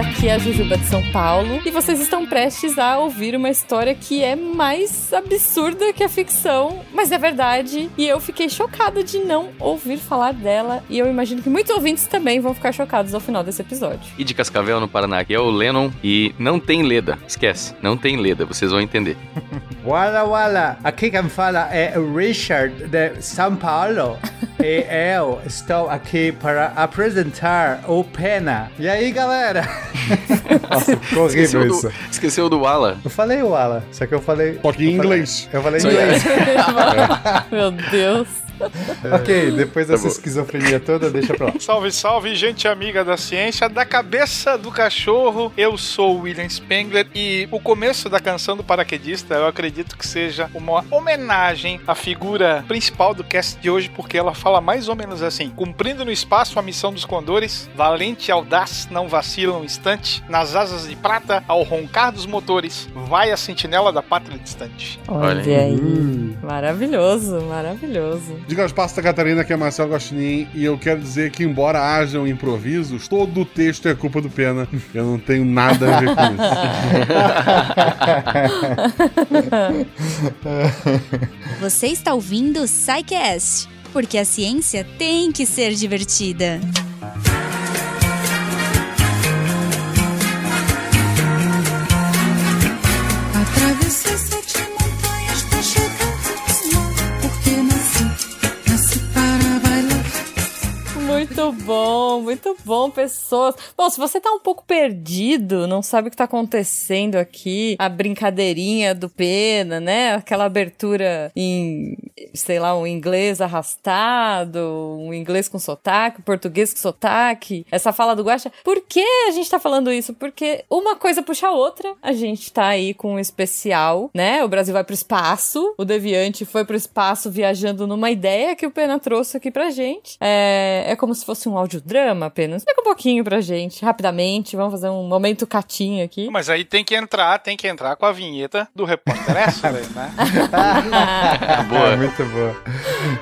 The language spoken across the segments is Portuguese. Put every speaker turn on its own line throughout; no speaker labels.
aqui é a Jujuba de São Paulo e vocês estão prestes a ouvir uma história que é mais absurda que a ficção, mas é verdade. E eu fiquei chocada de não ouvir falar dela e eu imagino que muitos ouvintes também vão ficar chocados ao final desse episódio.
E de Cascavel, no Paraná, que é o Lennon e não tem Leda. Esquece, não tem Leda, vocês vão entender.
Wala Wala, aqui quem fala é o Richard de São Paulo. e eu estou aqui para apresentar o Pena. E aí, galera? Nossa, ficou horrível
Esqueceu
isso.
do, esqueceu do Ala.
Eu falei o Ala, só que eu falei.
Só que em inglês.
Eu falei em inglês.
Meu Deus.
ok, depois dessa
Tá
esquizofrenia toda, deixa pra lá.
Salve, salve, gente amiga da ciência, da cabeça do cachorro. Eu sou o William Spengler e o começo da canção do paraquedista eu acredito que seja uma homenagem à figura principal do cast de hoje, porque ela fala mais ou menos assim: cumprindo no espaço a missão dos condores, valente e audaz, não vacila um instante, nas asas de prata, ao roncar dos motores, vai a sentinela da pátria distante.
Olha,
Olha
aí.
Hum.
Maravilhoso, maravilhoso.
Diga aos passos da Catarina que é Marcelo Gostinin e eu quero dizer que, embora hajam improvisos, todo o texto é culpa do Pena. Eu não tenho nada a ver com isso.
Você está ouvindo o SciCast, porque a ciência tem que ser divertida.
Muito bom, muito bom, pessoas. Bom, se você tá um pouco perdido, não sabe o que tá acontecendo aqui, a brincadeirinha do Pena, né? Aquela abertura em, sei lá, um inglês arrastado, um inglês com sotaque, um português com sotaque, essa fala do Guaxa. Por que a gente tá falando isso? Porque uma coisa puxa a outra. A gente tá aí com um especial, né? O Brasil vai pro espaço, o Deviante foi pro espaço viajando numa ideia que o Pena trouxe aqui pra gente. É, é como se fosse um audiodrama apenas. Explica um pouquinho pra gente, rapidamente. Vamos fazer um momento catinho aqui.
Mas aí tem que entrar, tem que entrar com a vinheta do repórter Extra, né?
Ah, muito boa.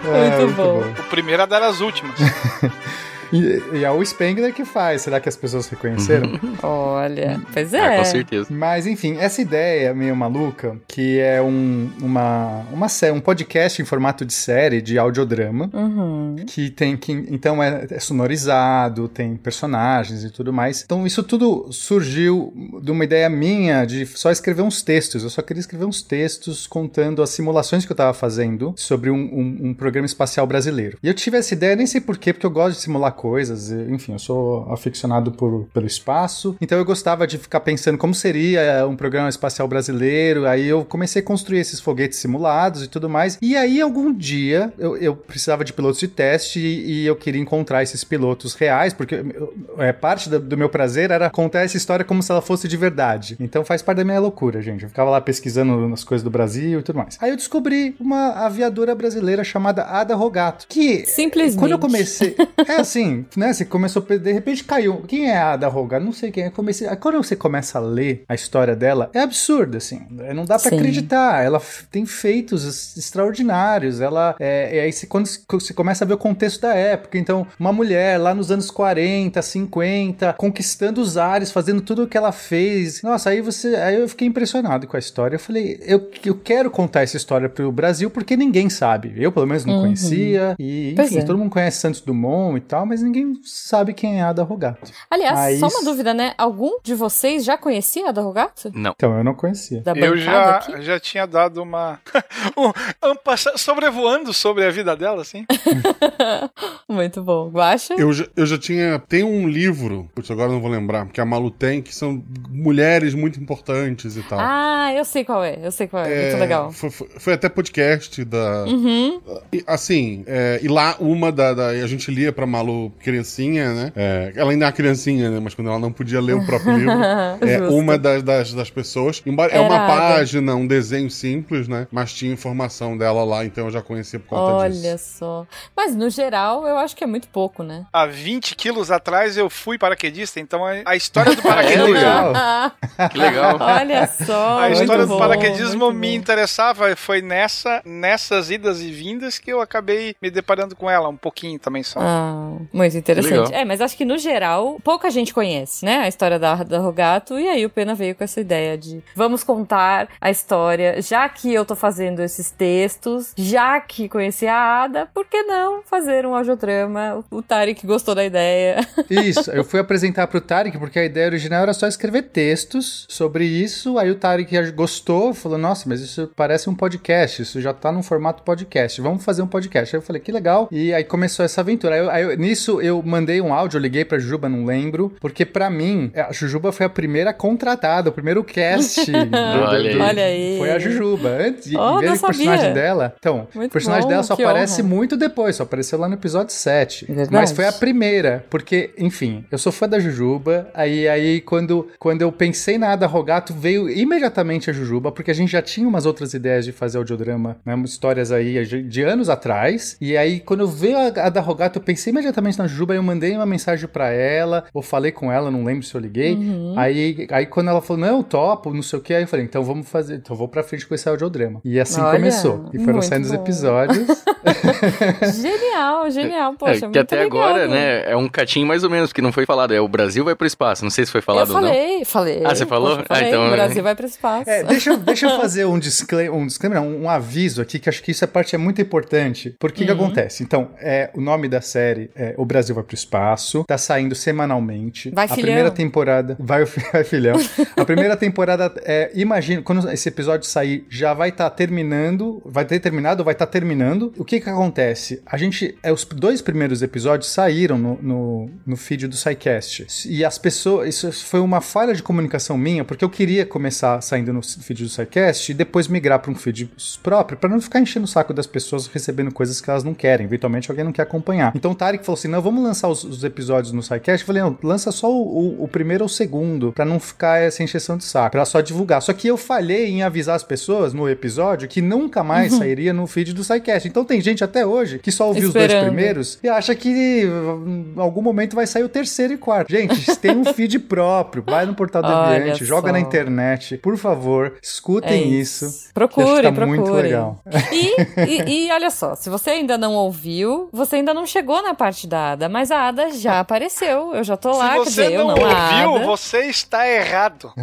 Ah,
Muito bom.
O primeiro a dar as últimas.
E, e é o Spengler que faz. Será que as pessoas reconheceram?
Olha, pois
Ah,
é.
com certeza.
Mas enfim, essa ideia meio maluca, que é um, uma, uma sé- um podcast em formato de série, de audiodrama,
Uhum.
que tem que então é, é sonorizado, tem personagens e tudo mais. Então isso tudo surgiu de uma ideia minha de só escrever uns textos. Eu só queria escrever uns textos contando as simulações que eu tava fazendo sobre um, um- um programa espacial brasileiro. E eu tive essa ideia, nem sei porquê, porque eu gosto de simular coisas. Enfim, eu sou aficionado por, pelo espaço. Então eu gostava de ficar pensando como seria um programa espacial brasileiro. Aí eu comecei a construir esses foguetes simulados e tudo mais. E aí, algum dia, eu, eu precisava de pilotos de teste e, e eu queria encontrar esses pilotos reais, porque eu- é, parte do, do meu prazer era contar essa história como se ela fosse de verdade. Então faz parte da minha loucura, gente. Eu ficava lá pesquisando as coisas do Brasil e tudo mais. Aí eu descobri uma aviadora brasileira chamada Ada Rogato, que
Simplesmente.
quando eu comecei. É assim, né? Você começou. De repente caiu. Quem é a Ada Rogato? Não sei quem é. Comecei, quando você começa a ler a história dela, é absurdo, assim. Não dá pra
Sim.
acreditar. Ela tem feitos extraordinários. Ela. É, e aí você, quando você começa a ver o contexto da época. Então, uma mulher lá nos anos 40, 50, conquistando os ares, fazendo tudo o que ela fez. Nossa, aí você. Aí eu fiquei impressionado com a história. Eu falei, eu, eu quero contar essa história pro Brasil porque ninguém sabe. Eu, pelo menos, não
Uhum.
conhecia. E, enfim,
é.
todo mundo conhece Santos Dumont e tal, mas ninguém sabe quem é a Ada Rogato.
Aliás,
Aí
só uma dúvida, né? Algum de vocês já conhecia a da Rogato?
Não.
Então, eu não conhecia.
Da
Eu já,
aqui?
já tinha dado uma. um, um passa- sobrevoando sobre a vida dela, assim.
Muito bom. Guaxa?
Eu já, eu já tinha. Tem um livro, putz, agora eu não vou lembrar, que a Malu tem, que são mulheres muito importantes e tal.
Ah, eu sei qual é. Eu sei qual é. Muito legal.
Foi, foi- foi até podcast da.
Uhum.
E, assim, é, e lá uma da, da- A gente lia pra Malu criancinha, né? É, ela ainda é uma criancinha, né? Mas quando ela não podia ler o próprio livro. é uma das, das, das pessoas. Embora é
Era
uma
a Ada.
página, um desenho simples, né? Mas tinha informação dela lá, então eu já conhecia por conta
Olha
disso.
só. Mas no geral, eu acho que é muito pouco, né?
Há 20 quilos atrás eu fui paraquedista, então a, história do
Que
paraquedismo.
Que legal.
Olha só.
A
muito
história do
bom,
paraquedismo me
bom.
interessava, foi nessa, nessas idas e vindas que eu acabei me deparando com ela, um pouquinho também só.
Ah, Muito interessante.
Legal.
É, mas acho que no geral, pouca gente conhece, né? A história da, da Rogato. E aí o Pena veio com essa ideia de vamos contar a história, já que eu tô fazendo esses textos, já que conheci a Ada, por que não fazer um audiodrama? O, Tarek gostou da ideia.
Isso, eu fui apresentar pro Tarek, porque a ideia original era só escrever textos sobre isso. Aí o Tarek gostou, falou: Nossa, mas isso parece um podcast, isso já tá num formato podcast, vamos fazer um podcast. Aí eu falei: Que legal. E aí começou essa aventura. Aí, aí eu- nisso eu mandei um áudio, eu liguei pra Jujuba, não lembro, porque pra mim, a Jujuba foi a primeira contratada, o primeiro cast. do- do-
Olha aí.
Olha aí.
Foi a Jujuba. Antes,
Oh,
em vez
não
do personagem
sabia.
dela. Então,
Muito
o personagem
bom,
dela só
que
aparece
honra.
muito depois, só apareceu lá no episódio 7.
Verdade.
Mas foi a primeira, porque, enfim, eu sou fã da Jujuba, aí, aí quando, quando eu pensei na Ada Rogato, veio imediatamente a Jujuba, porque a gente já tinha umas outras ideias de fazer audiodrama, né, histórias aí de de anos atrás, e aí quando veio a Ada Rogato, eu pensei imediatamente na Jujuba, eu mandei uma mensagem pra ela, ou falei com ela, não lembro se eu liguei,
Uhum.
aí, aí quando ela falou, não, eu topo, não sei o que, aí eu falei, então vamos fazer, então eu vou pra frente com esse audiodrama. E assim
Olha,
começou, e foram saindo os episódios.
genial, genial. Poxa,
é, que
muito
até
legal,
agora,
viu?
né, é um catinho mais ou menos, que não foi falado. É o Brasil vai pro espaço. Não sei se foi
Eu
falado ou não.
falei, falei.
Ah, você falou?
Poxa, eu falei,
Ah, então-
O Brasil vai pro espaço.
É, deixa, eu- deixa eu fazer um disclaimer, um, disclaimer não, um aviso aqui, que acho que isso é parte é muito importante. Por que que acontece? Então, é, o nome da série é O Brasil vai pro espaço, tá saindo semanalmente.
Vai,
a
filhão.
primeira temporada, vai, vai filhão. a primeira temporada é, imagina, quando esse episódio sair, já vai estar terminando, vai ter terminado vai estar terminando. O que que acontece? A gente, é, os dois primeiros episódios saíram no, no, no feed do SciCast. E as pessoas, isso foi uma falha de comunicação minha, porque eu queria começar saindo no feed do SciCast e depois migrar para um feed próprio, para não ficar enchendo o saco das pessoas recebendo coisas que elas não querem. Eventualmente alguém não quer acompanhar. Então o Tarek falou assim: não, vamos lançar os, os episódios no SciCast. Eu falei, não, lança só o, o- o primeiro ou o segundo, para não ficar essa encheção de saco, pra só divulgar. Só que eu falhei em avisar as pessoas no episódio que nunca mais
Uhum.
sairia no feed do SciCast. Então tem gente até hoje que só ouviu os dois
Esperando.
primeiros e acha que em algum momento vai sair o terceiro e quarto. Gente, tem um feed próprio. Vai no portal do
Olha
Deviante, joga na internet. Por favor, escutem
É
isso. que
Procure,
tá
procure.
muito legal.
E, e, e olha só, se você ainda não ouviu, você ainda não chegou na parte da Ada, mas a Ada já apareceu. Eu já tô lá,
Se você
dizer, eu
não
não,
ouviu,
Ada.
você está errado.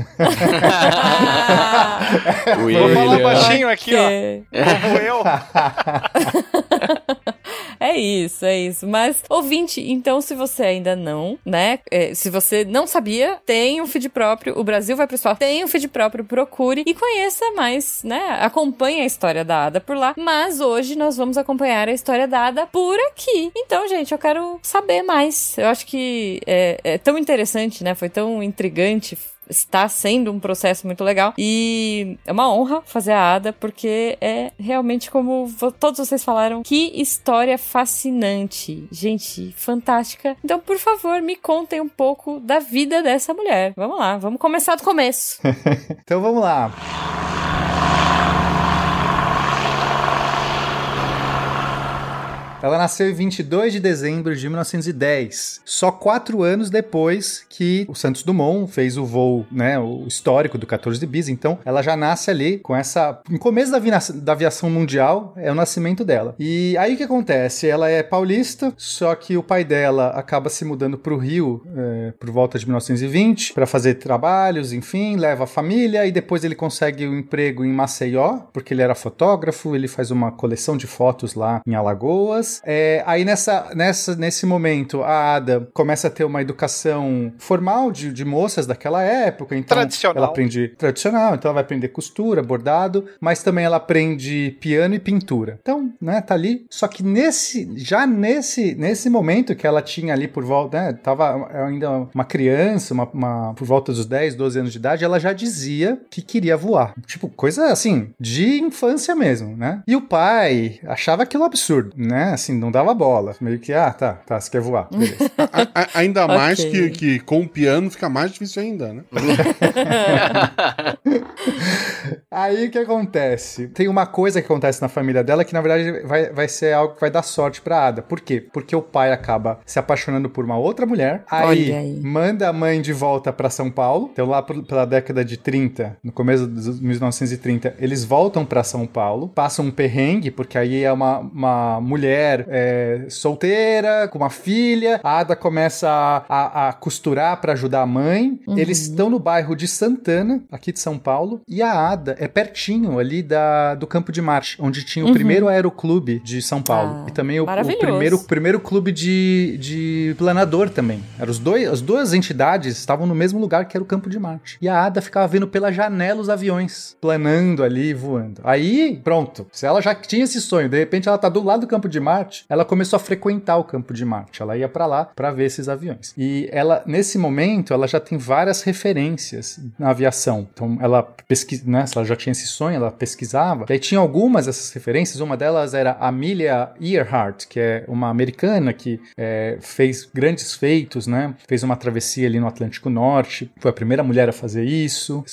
Vou falar baixinho aqui, ó.
ok.
Como eu.
É isso, é isso. Mas, ouvinte, então, se você ainda não, né? é, se você não sabia, tem um feed próprio. O Brasil vai pro espaço. Tem um feed próprio, procure e conheça mais, né? Acompanhe a história da Ada por lá. Mas hoje nós vamos acompanhar a história da Ada por aqui. Então, gente, eu quero saber mais. Eu acho que é, é tão interessante, né? Foi tão intrigante está sendo um processo muito legal e é uma honra fazer a Ada porque é realmente como todos vocês falaram, que história fascinante, gente, fantástica. Então, por favor, me contem um pouco da vida dessa mulher. Vamos lá, vamos começar do começo.
Então vamos lá. Ela nasceu em 22 de dezembro de 1910, só quatro anos depois que o Santos Dumont fez o voo, né, o histórico do 14 de bis. Então, ela já nasce ali com essa, no começo da, da aviação mundial, é o nascimento dela. E aí o que acontece? Ela é paulista, só que o pai dela acaba se mudando para o Rio é, por volta de 1920 para fazer trabalhos, enfim, leva a família e depois ele consegue um emprego em Maceió, porque ele era fotógrafo, ele faz uma coleção de fotos lá em Alagoas. É, aí nessa, nessa, nesse momento a Ada começa a ter uma educação formal de, de moças daquela época, então
Tradicional.
ela aprende tradicional, então ela vai aprender costura, bordado, mas também ela aprende piano e pintura. Então, né, tá ali. Só que nesse, já nesse, nesse momento que ela tinha ali por volta, né, tava ainda uma criança, uma, uma- por volta dos 10, 12 anos de idade, ela já dizia que queria voar. Tipo, coisa assim, de infância mesmo, né? E o pai achava aquilo absurdo, né? Assim, não dava bola. Meio que, ah, tá, tá, você quer voar. Beleza.
A- a- ainda mais que, que com o piano fica mais difícil ainda, né?
Aí o que acontece? Tem uma coisa que acontece na família dela que na verdade vai, vai ser algo que vai dar sorte pra Ada. Por quê? Porque o pai acaba se apaixonando por uma outra mulher, aí,
aí.
manda a mãe de volta pra São Paulo. Então lá por- pela década de 30, no começo dos 1930, eles voltam pra São Paulo, passam um perrengue porque aí é uma, uma mulher mulher é, solteira, com uma filha. A Ada começa a, a- a costurar pra ajudar a mãe. Eles estão no bairro de Santana, aqui de São Paulo. E a Ada é pertinho ali da, do Campo de Marte, onde tinha o primeiro aeroclube de São Paulo.
Ah,
e também o, o primeiro, primeiro clube de, de planador também. Eram os dois, as duas entidades estavam no mesmo lugar que era o Campo de Marte. E a Ada ficava vendo pela janela os aviões, planando ali, voando. Aí, pronto. Se ela já tinha esse sonho, de repente ela tá do lado do Campo de Marte, ela começou a frequentar o Campo de Marte. Ela ia pra lá pra ver esses aviões. E ela, nesse momento, ela já tem várias referências na aviação. Então, ela pesquisa, né? Ela já tinha esse sonho, ela pesquisava. E aí tinha algumas dessas referências. Uma delas era Amelia Earhart, que é uma americana que é, fez grandes feitos, né? Fez uma travessia ali no Atlântico Norte. Foi a primeira mulher a fazer isso.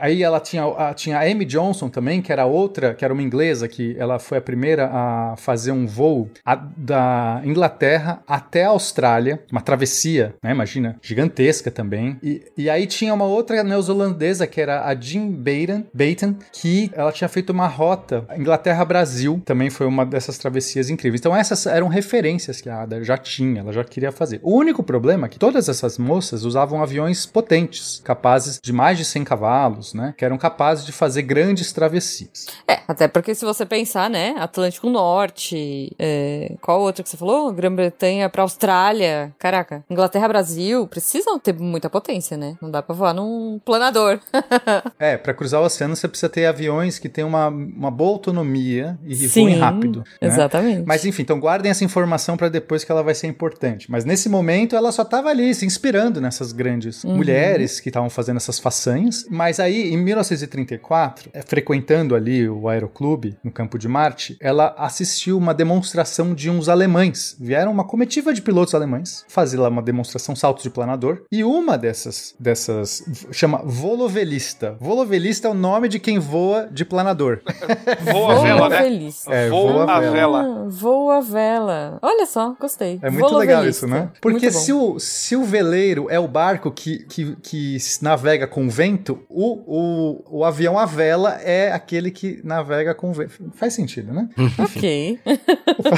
Aí ela tinha, a, tinha a Amy Johnson também, que era outra, que era uma inglesa, que ela foi a primeira a fazer um voo a- da Inglaterra até a Austrália, uma travessia, né? Imagina, gigantesca também. E, e aí tinha uma outra neozelandesa, que era a Jean Baton, Baton, que ela tinha feito uma rota Inglaterra-Brasil, também foi uma dessas travessias incríveis. Então essas eram referências que a Ada já tinha, ela já queria fazer. O único problema é que todas essas moças usavam aviões potentes, capazes de mais de 100 cavalos, né? Que eram capazes de fazer grandes travessias.
É, até porque se você pensar, né, Atlântico Norte, é, qual outro que você falou? Grã-Bretanha pra Austrália, caraca, Inglaterra, Brasil, precisam ter muita potência, né? Não dá pra voar num planador.
É, para cruzar o oceano você precisa ter aviões que tenham uma, uma boa autonomia e
Sim,
voem rápido. né?
Exatamente.
Mas enfim, então guardem essa informação para depois que ela vai ser importante. Mas nesse momento ela só estava ali se inspirando nessas grandes
Uhum.
mulheres que estavam fazendo essas façanhas. Mas aí, em 1934, eh, frequentando ali o aeroclube no Campo de Marte, ela assistiu uma demonstração de uns alemães. Vieram uma comitiva de pilotos alemães fazer lá uma demonstração saltos de planador. E uma dessas, dessas chama volovelista. Volovelista é o nome de quem voa de planador.
Voa a vela, né?
É,
voa,
voa a
a
vela.
vela.
Ah, voa a vela. Olha só, gostei.
É muito legal isso, né? Porque se o, se o veleiro é o barco que, que, que navega com vento, o, o, o avião à vela é aquele que navega com vento. Faz sentido, né?
Ok.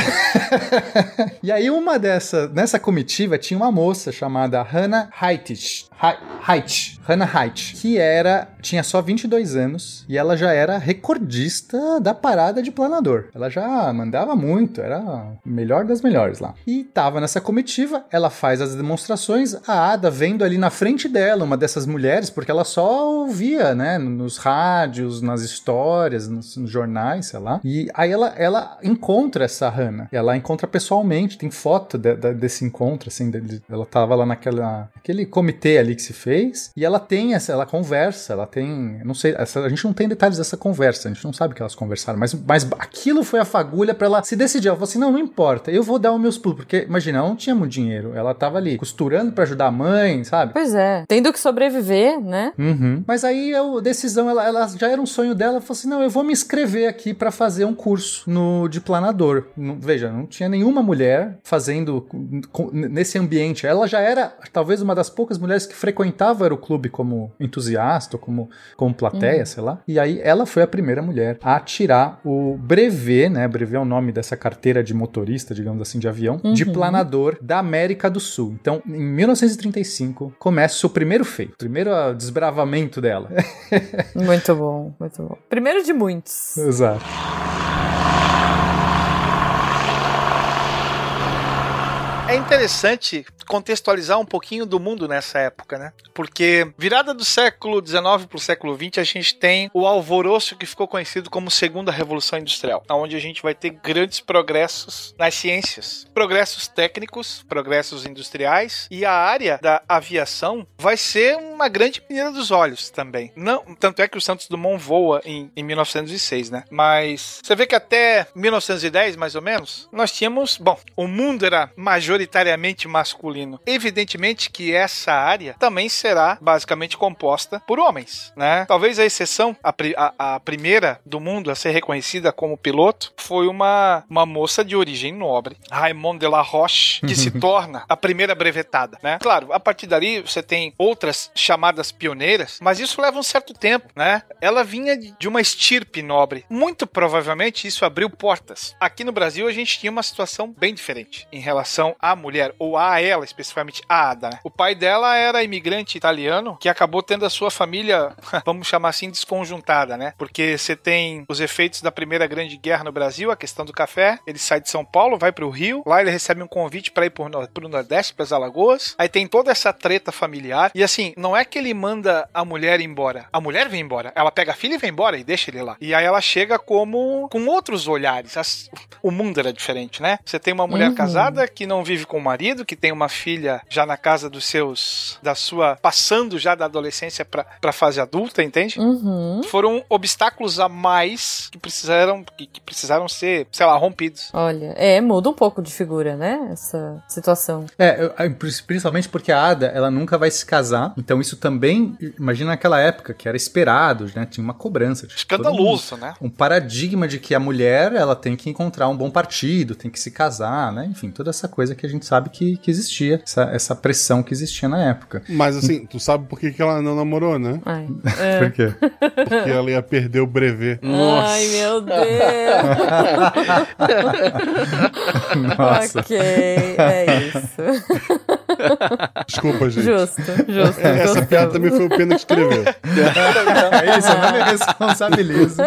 e aí, uma dessa, nessa comitiva tinha uma moça chamada Hannah Heitich. Height, Hannah Height, que era, tinha só 22 anos e ela já era recordista da parada de planador. Ela já mandava muito, era melhor das melhores lá. E tava nessa comitiva, ela faz as demonstrações, a Ada vendo ali na frente dela uma dessas mulheres, porque ela só ouvia, né, nos rádios, nas histórias, nos, nos jornais, sei lá. E aí ela, ela encontra essa Hannah, ela encontra pessoalmente, tem foto de- de- desse encontro, assim, de- ela tava lá naquela, aquele comitê ali que se fez, e ela tem essa, ela conversa, ela tem, não sei, essa- a gente não tem detalhes dessa conversa, a gente não sabe o que elas conversaram, mas, mas aquilo foi a fagulha pra ela se decidir, ela falou assim, não, não importa, eu vou dar os meus pulos, porque, imagina, ela não tinha muito dinheiro, ela tava ali costurando pra ajudar a mãe, sabe?
Pois é. Tendo que sobreviver, né?
Uhum. Mas aí a decisão, ela, ela já era um sonho dela, ela falou assim: não, eu vou me inscrever aqui pra fazer um curso no de planador. Não- veja, não tinha nenhuma mulher fazendo com- nesse ambiente. Ela já era talvez uma das poucas mulheres que frequentava o aeroclube como entusiasta, ou como, como plateia, sei lá. E aí ela foi a primeira mulher a tirar o brevet, né? Brevet é o nome dessa carteira de motorista, digamos assim, de avião, de planador da América do Sul. Então, em 1935, começa o seu primeiro feito, o primeiro desbravamento dela.
Muito bom, muito bom. Primeiro de muitos.
Exato.
É interessante contextualizar um pouquinho do mundo nessa época, né? Porque virada do século XIX para o século XX, a gente tem o alvoroço que ficou conhecido como Segunda Revolução Industrial, onde a gente vai ter grandes progressos nas ciências, progressos técnicos, progressos industriais, e a área da aviação vai ser uma grande menina dos olhos também. Não, tanto é que o Santos Dumont voa em, em 1906, né? Mas você vê que até 1910, mais ou menos, nós tínhamos, bom, o mundo era majoritariamente masculino masculino. Evidentemente que essa área também será basicamente composta por homens, né? Talvez a exceção, a, a- a primeira do mundo a ser reconhecida como piloto, foi uma, uma moça de origem nobre, Raymond de la Roche, que se torna a primeira brevetada, né? Claro, a partir dali você tem outras chamadas pioneiras, mas isso leva um certo tempo, né? Ela vinha de de uma estirpe nobre. Muito provavelmente isso abriu portas. Aqui no Brasil a gente tinha uma situação bem diferente em relação à mulher, ou a ela, especificamente a Ada. né? O pai dela era imigrante italiano que acabou tendo a sua família, vamos chamar assim, desconjuntada, né? Porque você tem os efeitos da Primeira Grande Guerra no Brasil, a questão do café. Ele sai de São Paulo, vai para o Rio, lá ele recebe um convite para ir para o Nordeste, para as Alagoas. Aí tem toda essa treta familiar. E assim, não é que ele manda a mulher embora. A mulher vem embora. Ela pega a filha e vem embora e deixa ele lá. E aí ela chega como com outros olhares. As- o mundo era diferente, né? Você tem uma mulher
Uhum.
casada que não vive com o marido, que tem uma filha já na casa dos seus da sua passando já da adolescência para para fase adulta, entende?
Uhum.
Foram obstáculos a mais que precisaram que, que precisaram ser, sei lá, rompidos.
Olha, é, muda um pouco de figura, né? Essa situação.
É, principalmente porque a Ada, ela nunca vai se casar. Então isso também, imagina naquela época que era esperado, né? Tinha uma cobrança.
Escandaloso, né?
Um, um paradigma de que a mulher, ela tem que encontrar um bom partido, tem que se casar, né? Enfim, toda essa coisa que a gente sabe que, que existia, essa, essa pressão que existia na época.
Mas assim, tu sabe por que, que ela não namorou, né?
Ai,
Por quê?
Porque ela ia perder o brevet.
Ai meu Deus.
Nossa.
ok, é isso.
Desculpa, gente.
Justo, justo.
Essa
gostei.
piada também foi o Pena que escreveu.
é isso, eu não me responsabilizo.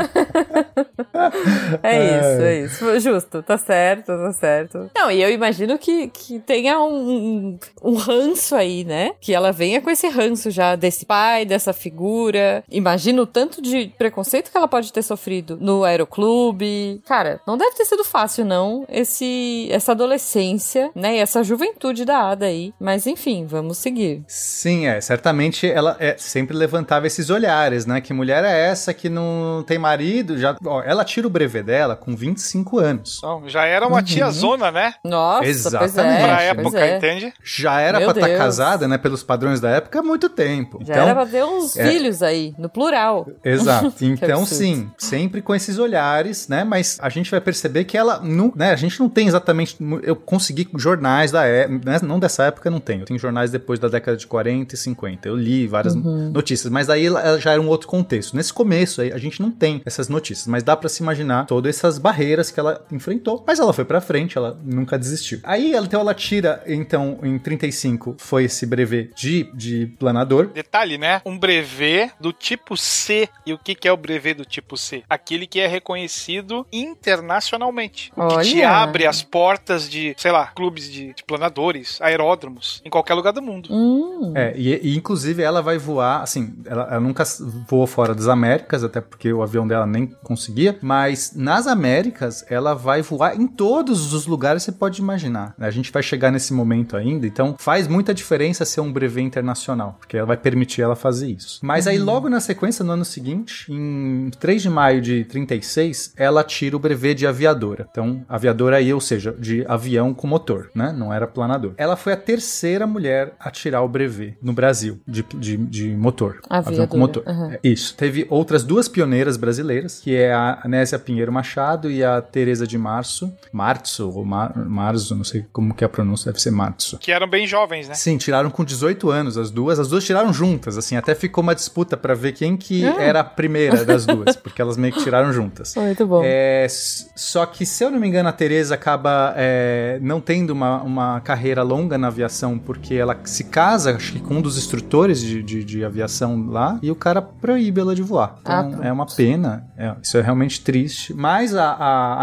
É isso, é isso. Foi Justo, tá certo, tá certo. Não, e eu imagino que, que tenha um, um ranço aí, né? Que ela venha com esse ranço já desse pai, dessa figura. Imagino o tanto de preconceito que ela pode ter sofrido no aeroclube. Cara, não deve ter sido fácil, não, esse, essa adolescência, né? E essa juventude da Ada aí. Mas enfim, vamos seguir.
Sim, é. Certamente ela é, sempre levantava esses olhares, né? Que mulher é essa que não tem marido? Já, ó, ela tira o brevet dela com 25 anos.
Então, já era uma
Uhum.
tia zona, né?
Nossa, pois
Exatamente.
é.
pra
pois
época,
é.
entende?
Já era
Meu
pra estar
Deus.
casada, né? Pelos padrões da época, há muito tempo.
Já
então,
era pra ter uns
é.
filhos aí, no plural.
Exato. Então, sim, sempre com esses olhares, né? Mas a gente vai perceber que ela não, né? A gente não tem exatamente. Eu consegui jornais da época, né, não dessa época, não tenho. Eu tenho jornais depois da década de 40 e 50. Eu li várias notícias, mas aí já era um outro contexto. Nesse começo aí, a gente não tem essas notícias, mas dá pra se imaginar todas essas barreiras que ela enfrentou. Mas ela foi pra frente, ela nunca desistiu. Aí ela, então, ela tira, então, em 35, foi esse brevet de, de planador.
Detalhe, né? Um brevet do tipo C. E o que, que é o brevet do tipo C? Aquele que é reconhecido internacionalmente. O que te abre as portas de, sei lá, clubes de, de planadores, aeródromos, em qualquer lugar do mundo.
Hum.
É, e, e, inclusive ela vai voar, assim, ela, ela nunca voou fora das Américas, até porque o avião dela nem conseguia, mas nas Américas ela vai voar em todos os lugares que você pode imaginar. A gente vai chegar nesse momento ainda, então faz muita diferença ser um brevet internacional, porque ela vai permitir ela fazer isso. Mas aí logo na sequência, no ano seguinte, em 3 de maio de 36, ela tira o brevet de aviadora. Então, aviadora aí, ou seja, de avião com motor, né? Não era planador. Ela foi a terceira mulher a tirar o brevet no Brasil de, de, de motor. Avião com
Aviadora,
motor. É, Isso. Teve outras duas pioneiras brasileiras, que é a Anésia Pinheiro Machado e a Teresa de Março. Março ou Mar Marzo, não sei como que é a pronúncia, deve ser Março.
Que eram bem jovens, né?
Sim, tiraram com 18 anos as duas. As duas tiraram juntas, assim, até ficou uma disputa pra ver quem que
Ah.
era a primeira das duas, porque elas meio que tiraram juntas.
Muito bom.
É, só que, se eu não me engano, a Tereza acaba é, não tendo uma, uma carreira longa na aviação, porque ela se casa, acho que com um dos instrutores de, de, de aviação lá, e o cara proíbe ela de voar.
Ah,
Então,
pronto.
é uma pena. É, isso é realmente triste. Mas a,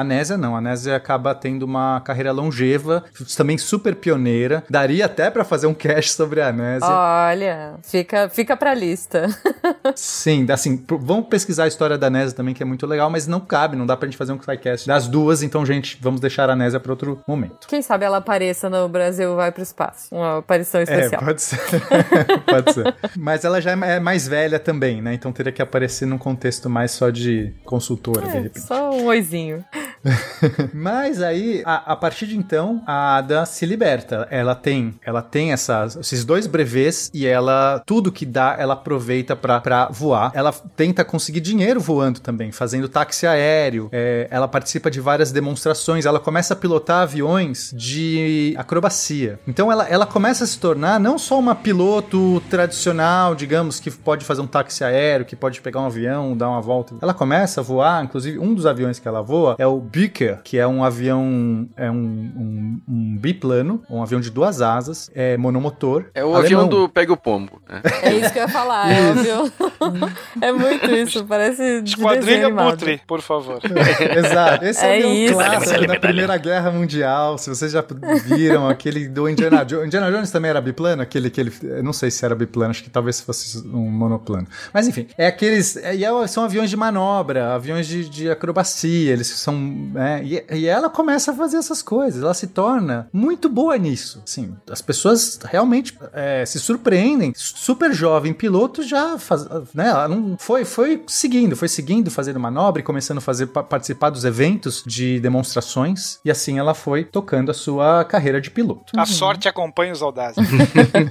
a, não. A Nésia acaba tendo uma carreira longeva, também super pioneira. Daria até pra fazer um cast sobre a Nésia.
Olha, fica, fica pra lista.
Sim, assim, vamos pesquisar a história da Nésia também, que é muito legal, mas não cabe, não dá pra gente fazer um SciCast das duas, então, gente, vamos deixar a Nésia pra outro momento.
Quem sabe ela apareça no Brasil Vai pro Espaço. Uma aparição
É,
especial.
pode ser. pode ser. Mas ela já é mais velha também, né? Então teria que aparecer num contexto mais só de consultora, de
É,
repente.
só um oizinho.
Mas aí, a, a partir de então, a Ada se liberta. Ela tem, ela tem essas, esses dois brevês e ela, tudo que dá, ela aproveita pra, pra voar. Ela tenta conseguir dinheiro voando também, fazendo táxi aéreo. É, ela participa de várias demonstrações. Ela começa a pilotar aviões de acrobacia. Então ela, ela começa a se tornar não só uma piloto tradicional, digamos, que pode fazer um táxi aéreo, que pode pegar um avião, dar uma volta. Ela começa a voar, inclusive um dos aviões que ela voa é o Beaker, que é um avião, é um, um, um biplano, um avião de duas asas, é monomotor.
É o
alemão.
avião do Pega o Pombo. né?
É isso que eu ia falar, é óbvio. é muito isso, parece
Esquadrilha. Butre, por favor.
Exato. Esse
É
é, um
isso.
clássico da Primeira Guerra Mundial. Se vocês já viram aquele do Indiana Jones. Indiana Jones também era biplano? Aquele que ele. Não sei se era biplano, acho que talvez fosse um monoplano. Mas enfim, é aqueles. é- e é- são aviões de manobra, aviões de, de acrobacia. Eles são. é, e, e ela começa a fazer essas coisas. Ela se torna muito boa nisso. Assim, as pessoas realmente é, se surpreendem. Super jovem piloto já faz, né, ela não foi, foi seguindo, foi seguindo, fazendo manobra e começando a fazer pa- participar dos eventos de demonstrações e assim ela foi tocando a sua carreira de piloto.
A sorte acompanha os audazes.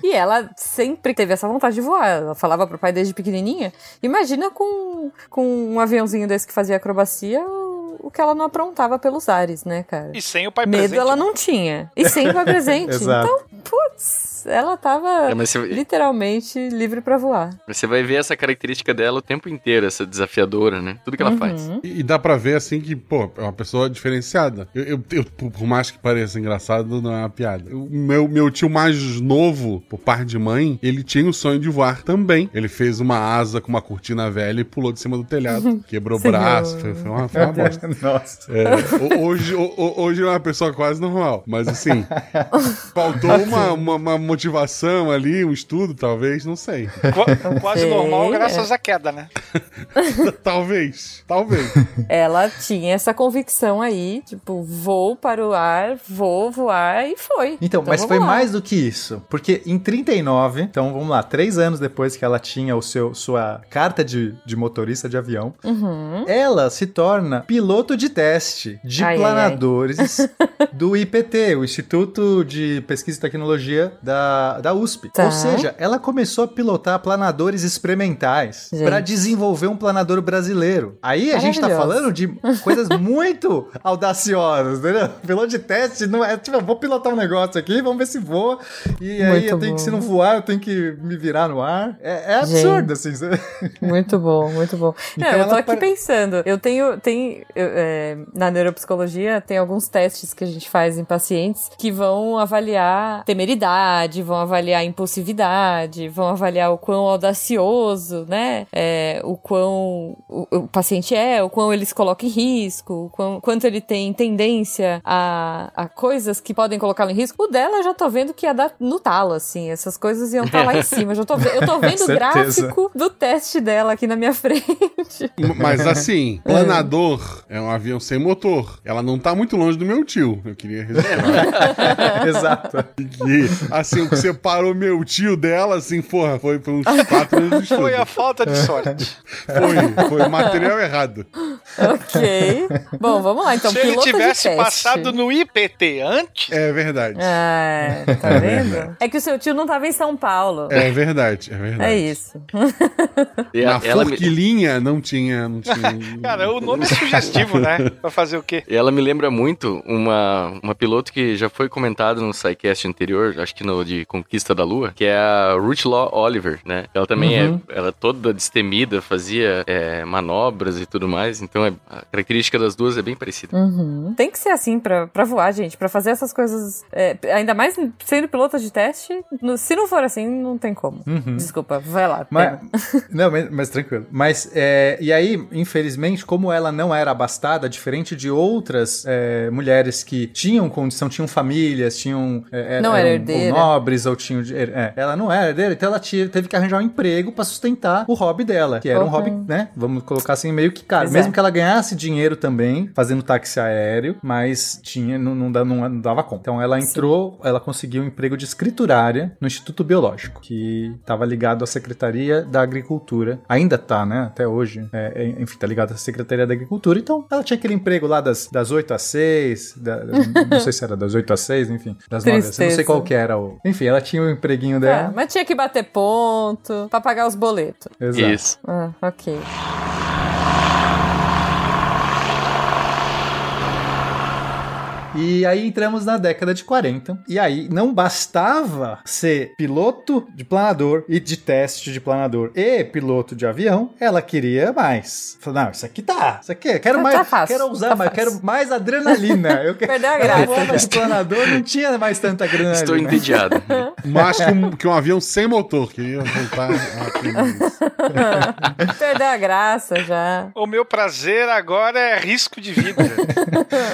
E ela sempre teve essa vontade de voar. Ela falava pro pai desde pequenininha. Imagina com, com um aviãozinho desse que fazia acrobacia, o, o que ela não aprontava pelos ares, né, cara?
E sem o pai
Medo
presente.
ela não tinha. E sempre pai presente.
Exato.
Então, putz, ela tava
É, mas você,
literalmente livre pra voar.
você vai ver essa característica dela o tempo inteiro, essa desafiadora, né? Tudo que ela faz.
Uhum.
E, e dá pra ver, assim, que, pô, é uma pessoa diferenciada. Eu, eu- eu, por mais que pareça engraçado, não é uma piada. O meu, meu tio mais novo, por parte de mãe, ele tinha o sonho de voar também. Ele fez uma asa com uma cortina velha e pulou de cima do telhado. Quebrou o braço, foi, foi uma, foi uma bosta.
Nossa.
É, ho- hoje, ho- ho- hoje é uma pessoa quase normal, mas assim, faltou uma, uma, uma motivação ali, um estudo, talvez, não sei.
Qu- Quase
Sei,
normal
é.
graças à queda, né?
talvez, talvez.
Ela tinha essa convicção aí, tipo, vou para o ar, vou voar e foi.
Então, mas
vamos
foi
lá.
mais do que isso. Porque em 39, então vamos lá, três anos depois que ela tinha o seu, sua carta de, de motorista de avião,
Uhum.
ela se torna piloto de teste de
Ai, ai, ai.
planadores do IPT, o Instituto de Pesquisa e Tecnologia da, da USP.
Tá.
Ou seja, ela começou a pilotar planadores experimentais
Gente.
para desenvolver um planador brasileiro. Aí a gente tá falando de coisas muito audaciosas, entendeu? Piloto de teste não é tipo, vou pilotar um negócio aqui, vamos ver se voa. E aí
Muito
eu tenho que, se não voar, eu tenho que me virar no ar. É, é absurdo, assim.
Muito bom, muito bom.
Então
Não, eu tô aqui
pare-
pensando. Eu tenho. Tem, eu, é, na neuropsicologia, tem alguns testes que a gente faz em pacientes que vão avaliar temeridade, vão avaliar impulsividade, vão avaliar o quão audacioso, né? é, o quão o, o paciente é, o quão ele se coloca em risco, o quão, quanto ele tem tendência a, a coisas que podem colocá-lo em risco. O dela eu já tô vendo que ia dar no talo, assim. Essas coisas iam estar lá em cima. Eu, já tô, eu tô vendo o gráfico do teste dela aqui na minha frente.
Mas assim, planador é um avião sem motor. Ela não tá muito longe do meu tio. Eu queria registrar.
Exato.
que, assim, o que separou meu tio dela, assim, porra, foi, foi uns quatro anos de estudo.
Foi a falta de sorte.
Foi, foi o material errado.
ok. Bom, vamos lá. Então,
Se ele tivesse
teste.
passado no IPT antes,
É verdade.
Ah, tá vendo? É que o seu tio não tava em São Paulo.
É verdade, é verdade.
É isso.
E
Na
a- ela, me,
forquilinha não tinha, não tinha.
cara, o nome é sugestivo, né? Pra fazer o quê?
e ela me lembra muito uma, uma piloto que já foi comentado no SciCast anterior, acho que no de Conquista da Lua, que é a Ruth Law Oliver, né? Ela também
Uhum.
é ela é toda destemida, fazia é, manobras e tudo mais, então é- a característica das duas é bem parecida.
Uhum. Tem que ser assim pra, pra voar, gente. Pra fazer essas coisas. é, ainda mais sendo piloto de teste. no- se não for assim, não tem como. Desculpa, vai lá.
Mas, não, mas, mas tranquilo. Mas, é, e aí, infelizmente, como ela não era abastada, diferente de outras é, mulheres que tinham condição, tinham famílias, tinham. é,
Não
eram
era herdeira.
Ou nobres ou tinham dinheiro. É, ela não era herdeira, então ela tinha- teve que arranjar um emprego pra sustentar o hobby dela, que era um
Uhum.
hobby, né? Vamos colocar assim, meio que caro. Mesmo que ela ganhasse dinheiro também, fazendo táxi aéreo, mas tinha, não, não, dá- não- dava conta. Então ela entrou, ela conseguiu um emprego de escriturária no Instituto Biológico, que estava ligado à Secretaria da Agricultura. Ainda tá, né? Até hoje. É, é, enfim, tá ligado à Secretaria da Agricultura. Então ela tinha aquele emprego lá das, das 8 às 6, da- não sei se era das 8 às 6, enfim, das 9 às 6, não sei qual que era o. Enfim, ela tinha o empreguinho
É,
dela.
mas tinha que bater ponto pra pagar os boletos.
Exato.
Isso.
Ah, ok.
E aí entramos na década de 40. E aí não bastava ser piloto de planador e de teste de planador e piloto de avião, ela queria mais. Falou, não, isso aqui tá. Isso aqui, eu quero
Tá-
mais.
tá fácil,
quero usar
tá
mais,
fácil.
quero mais adrenalina. Eu quero.
Perdeu a graça.
de planador, não tinha mais tanta adrenalina.
Estou entediado.
Mais que um, que um avião sem motor. Queria voltar a
Perdeu a graça já.
O meu prazer agora é risco de vida.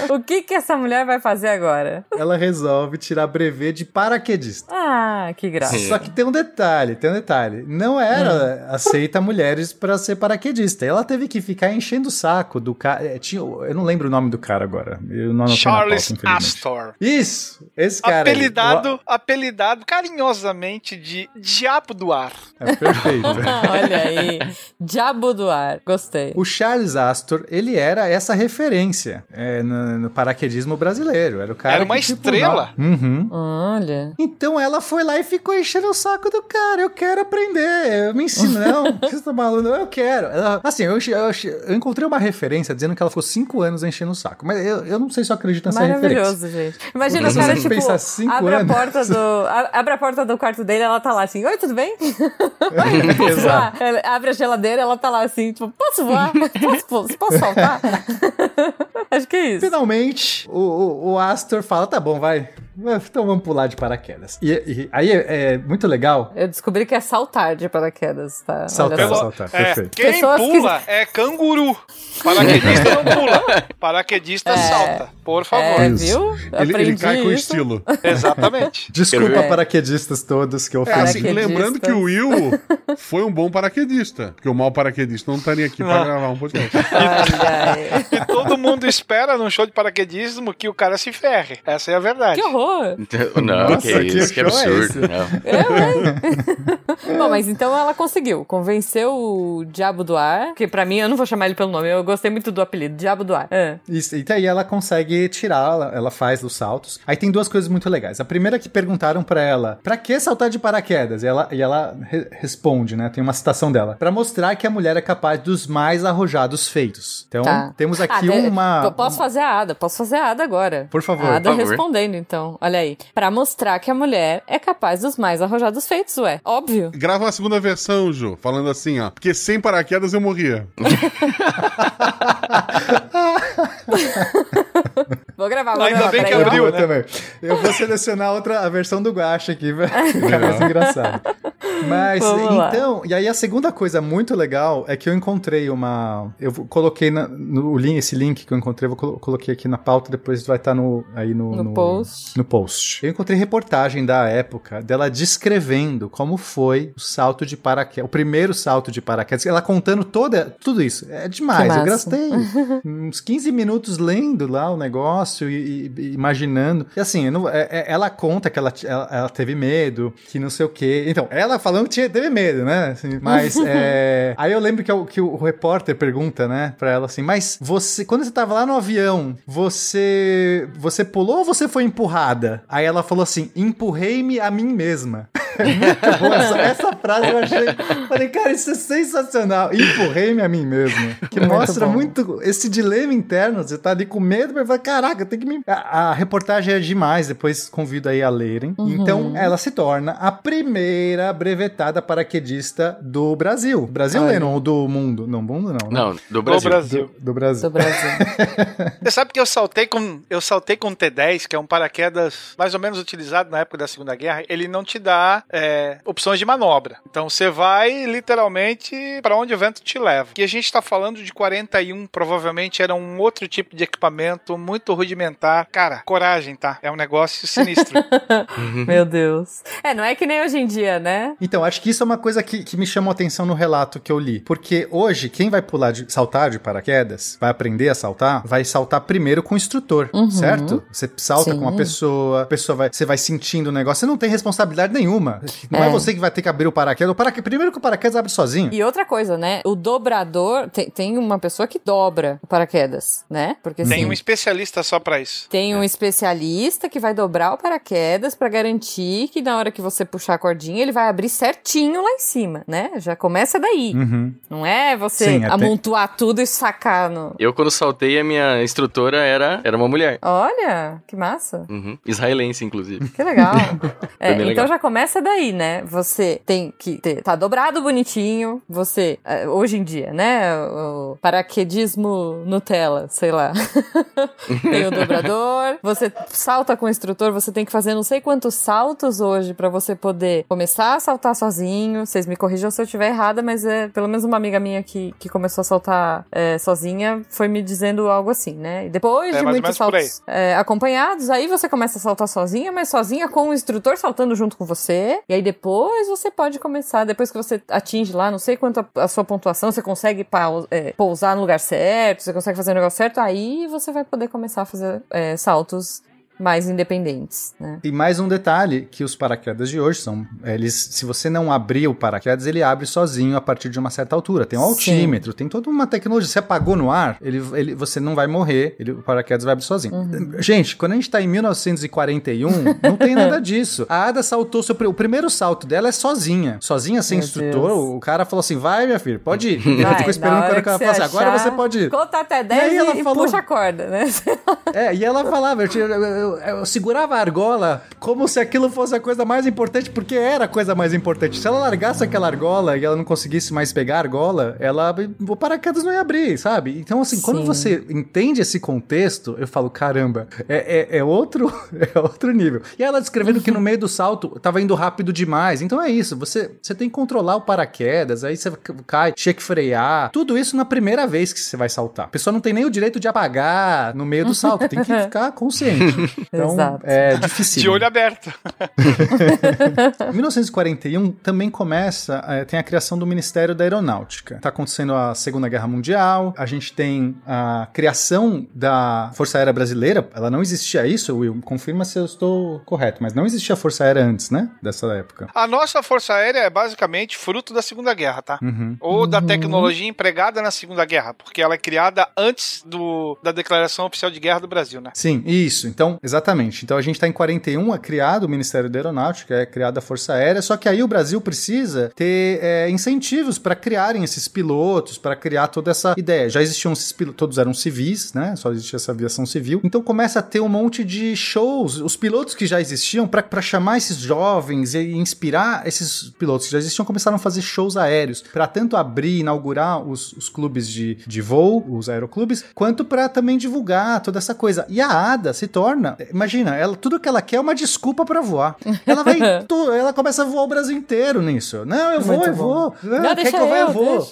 O que que essa mulher vai fazer agora?
Ela resolve tirar brevet de paraquedista.
Ah, que graça.
Só que tem um detalhe, tem um detalhe. Não era aceita mulheres pra ser paraquedista. Ela teve que ficar enchendo o saco do cara. tinha- Eu não lembro o nome do cara agora. Eu não
Charles
pauta.
Astor.
Isso, esse cara. aí.
Apelidado, apelidado carinhosamente de Diabo do Ar.
É perfeito.
Olha aí. Diabo do ar. Gostei.
O Charles Astor, ele era essa referência é, no, no paraquedismo brasileiro. Era o cara
Era uma
que, tipo,
estrela.
não- Uhum.
Olha.
Então ela foi lá e ficou enchendo o saco do cara. Eu quero aprender. Eu me ensino. Não, você tá maluco? Eu quero. Ela- assim, eu, eu, eu encontrei uma referência dizendo que ela ficou cinco anos enchendo o saco. Mas eu, eu não sei se eu acredito nessa referência.
Maravilhoso, gente. Imagina o
Se
cara, tipo,
pensar cinco
abre a,
anos.
porta do, a- abre a porta do quarto dele, ela tá lá assim, oi, tudo bem? Oi, posso voar? Ela abre a geladeira, ela tá lá assim, tipo, posso voar? Posso, posso saltar? Acho que é isso.
Finalmente, o, o, Astor fala: tá bom, vai. Então vamos pular de paraquedas. E, e aí é, é muito legal.
Eu descobri que é saltar de paraquedas, tá?
Saltar, saltar.
É,
perfeito.
quem
Pessoas que-
pula é canguru. Paraquedista não pula. Paraquedista salta. Por favor.
É, viu?
Ele, ele cai com
isso.
estilo.
Exatamente.
Desculpa, paraquedistas todos que eu
É,
ofendi.
assim, lembrando que o Will foi um bom paraquedista. Porque o mau paraquedista não estaria aqui pra
Não.
gravar um podcast.
Aí.
E todo mundo espera num show de paraquedismo que o cara se ferre. Essa é a verdade.
Que horror!
Não,
Nossa,
que
que
isso, que
é
absurdo.
Eu, hein? Bom, mas então ela conseguiu. Convenceu o Diabo do Ar, que pra mim, eu não vou chamar ele pelo nome, eu gostei muito do apelido, Diabo do Ar. É.
Isso, e daí ela consegue tirar, ela, faz os saltos. Aí tem duas coisas muito legais. A primeira é que perguntaram pra ela, pra que saltar de paraquedas? E ela, e ela re- responde, né? Tem uma citação dela. Pra mostrar que a mulher é capaz dos mais arrojados feitos. Então,
Tá.
temos aqui
Ah,
uma...
Eu posso fazer a Ada, posso fazer a Ada agora.
Por favor.
A Ada
Por favor.
respondendo, então. Olha aí. Pra mostrar que a mulher é capaz dos mais arrojados feitos, ué. Óbvio.
Grava uma segunda versão, Ju, falando assim, ó. Porque sem paraquedas eu morria.
Vou gravar, vou
Ainda
gravar.
bem que abriu,
Eu
né?
também. Eu vou selecionar outra, a versão do Guacha aqui, vai ficar mais engraçado. Mas,
Vamos lá.
então, e aí a segunda coisa muito legal é que eu encontrei uma. Eu coloquei na, no esse link que eu encontrei, eu colo- coloquei aqui na pauta, depois vai estar no, aí no,
No post.
No post. Eu encontrei reportagem da época dela descrevendo como foi o salto de paraquedas, o primeiro salto de paraquedas, ela contando toda, tudo isso. É demais. Eu gastei uns 15 minutos lendo lá o negócio e, e- imaginando. E assim, eu não- é- é- ela conta que ela, ela, ela teve medo, que não sei o quê. Então, ela falando que tinha, teve medo, né? Assim, mas é, aí eu lembro que, o- que o repórter pergunta, né, pra ela assim, mas você, quando você tava lá no avião, você, você pulou ou você foi empurrada? Aí ela falou assim, empurrei-me a mim mesma. Muito boa essa, essa frase eu achei. Falei, cara, isso é sensacional. Empurrei-me a mim mesmo. Que
Muito
mostra
bom.
muito esse dilema interno. Você tá ali com medo, mas fala, caraca, eu tenho que me. A, a reportagem é demais, depois convido aí a lerem.
Uhum.
Então, ela se torna a primeira brevetada paraquedista do Brasil. Brasil,
Olha.
Lennon, ou do mundo? Não, mundo não. né?
Não, do
Do
Brasil.
Brasil.
Do, do Brasil.
Do Brasil.
Você sabe que eu saltei com eu saltei com T10, que é um paraquedas mais ou menos utilizado na época da Segunda Guerra. Ele não te dá é, opções de manobra. Então você vai literalmente para onde o vento te leva. Que a gente está falando de 41, provavelmente era um outro tipo de equipamento muito rudimentar. Cara, coragem, tá? É um negócio sinistro.
Meu Deus. É, não é que nem hoje em dia, né?
Então, acho que isso é uma coisa que, que me chamou a atenção no relato que eu li. Porque hoje, quem vai pular de saltar de paraquedas, vai aprender a saltar, vai saltar primeiro com o instrutor, certo? Você salta
Sim.
com uma pessoa, a pessoa vai, você vai sentindo o negócio, você não tem responsabilidade nenhuma. Não é,
É.
você que vai ter que abrir o paraquedas. O paraquedas primeiro que o paraquedas abre sozinho.
E outra coisa, né? O dobrador, tem, tem uma pessoa que dobra o paraquedas, né? Porque
Tem
assim,
um especialista só pra isso.
Tem um especialista que vai dobrar o paraquedas pra garantir que na hora que você puxar a cordinha, ele vai abrir certinho lá em cima, né? Já começa daí.
Uhum.
Não é você
Sim, até-
amontoar tudo e sacar no.
Eu, quando saltei, a minha instrutora era, era uma mulher.
Olha, que massa.
Uhum. Israelense, inclusive.
Que legal. É, então
legal.
já começa daí, né? Você tem que ter, tá dobrado bonitinho. Você, é, hoje em dia, né? O paraquedismo Nutella, sei lá. tem o dobrador. Você salta com o instrutor. Você tem que fazer não sei quantos saltos hoje pra você poder começar a saltar sozinho. Vocês me corrijam se eu estiver errada, mas é pelo menos uma amiga minha que, que começou a saltar é, sozinha foi me dizendo algo assim, né? E depois
É,
de muitos saltos é, acompanhados, aí você começa a saltar sozinha, mas sozinha com o instrutor saltando junto com você. E aí depois você pode começar, depois que você atinge lá, não sei quanto a, a sua pontuação, você consegue é, pousar no lugar certo, você consegue fazer o negócio certo, aí você vai poder começar a fazer é, saltos mais independentes, né?
E mais um detalhe, que os paraquedas de hoje são, eles, se você não abrir o paraquedas, ele abre sozinho a partir de uma certa altura. Tem um
Sim.
altímetro, tem toda uma tecnologia. Se apagou no ar, ele, ele, você não vai morrer, ele, o paraquedas vai abrir sozinho.
Uhum.
Gente, quando a gente tá em 1941, não tem nada disso. A Ada saltou, seu, o primeiro salto dela é sozinha. Sozinha, sem
Meu
instrutor,
Deus.
o cara falou assim, vai minha filha, pode ir. E ela
Vai,
ficou esperando quando ela falasse,
você
agora você pode ir.
Conta até
aí
10 e,
ela
e
falou-
puxa a corda, né?
É, e ela falava, eu, eu- eu- eu segurava a argola como se aquilo fosse a coisa mais importante, porque era a coisa mais importante. Se ela largasse aquela argola e ela não conseguisse mais pegar a argola, ela, o paraquedas não ia abrir, sabe? Então, assim, quando
Sim.
você entende esse contexto, eu falo, caramba, é, é- é outro, é outro nível. E ela descrevendo que no meio do salto tava indo rápido demais. Então é isso, você, você tem que controlar o paraquedas, aí você cai, tinha que frear. Tudo isso na primeira vez que você vai saltar. A pessoa não tem nem o direito de apagar no meio do salto, tem que ficar consciente. Então,
Exato.
é difícil.
De olho aberto.
Em 1941 também começa, eh, tem a criação do Ministério da Aeronáutica. Está acontecendo a Segunda Guerra Mundial, a gente tem a criação da Força Aérea Brasileira. Ela não existia isso, Will, confirma se eu estou correto, mas não existia Força Aérea antes, né? Dessa época.
A nossa Força Aérea é basicamente fruto da Segunda Guerra, tá?
Uhum.
Ou da tecnologia empregada na Segunda Guerra, porque ela é criada antes do, da Declaração Oficial de Guerra do Brasil, né?
Sim, isso. Então, exatamente. Então a gente está em 41, é criado o Ministério da Aeronáutica, é criada a Força Aérea, só que aí o Brasil precisa ter é, incentivos para criarem esses pilotos, para criar toda essa ideia. Já existiam esses pilotos, todos eram civis, né? Só existia essa aviação civil. Então começa a ter um monte de shows, os pilotos que já existiam, para chamar esses jovens e inspirar esses pilotos que já existiam, começaram a fazer shows aéreos, para tanto abrir, inaugurar os, os clubes de, de voo, os aeroclubes, quanto para também divulgar toda essa coisa. E a Ada se torna, imagina, ela tudo que ela quer é uma desculpa para voar. Ela vai, tu- ela começa a voar o Brasil inteiro nisso. Não, eu vou,
Muito
eu
bom.
vou.
Não,
quer
deixa
que eu vá, eu
eu,
vou.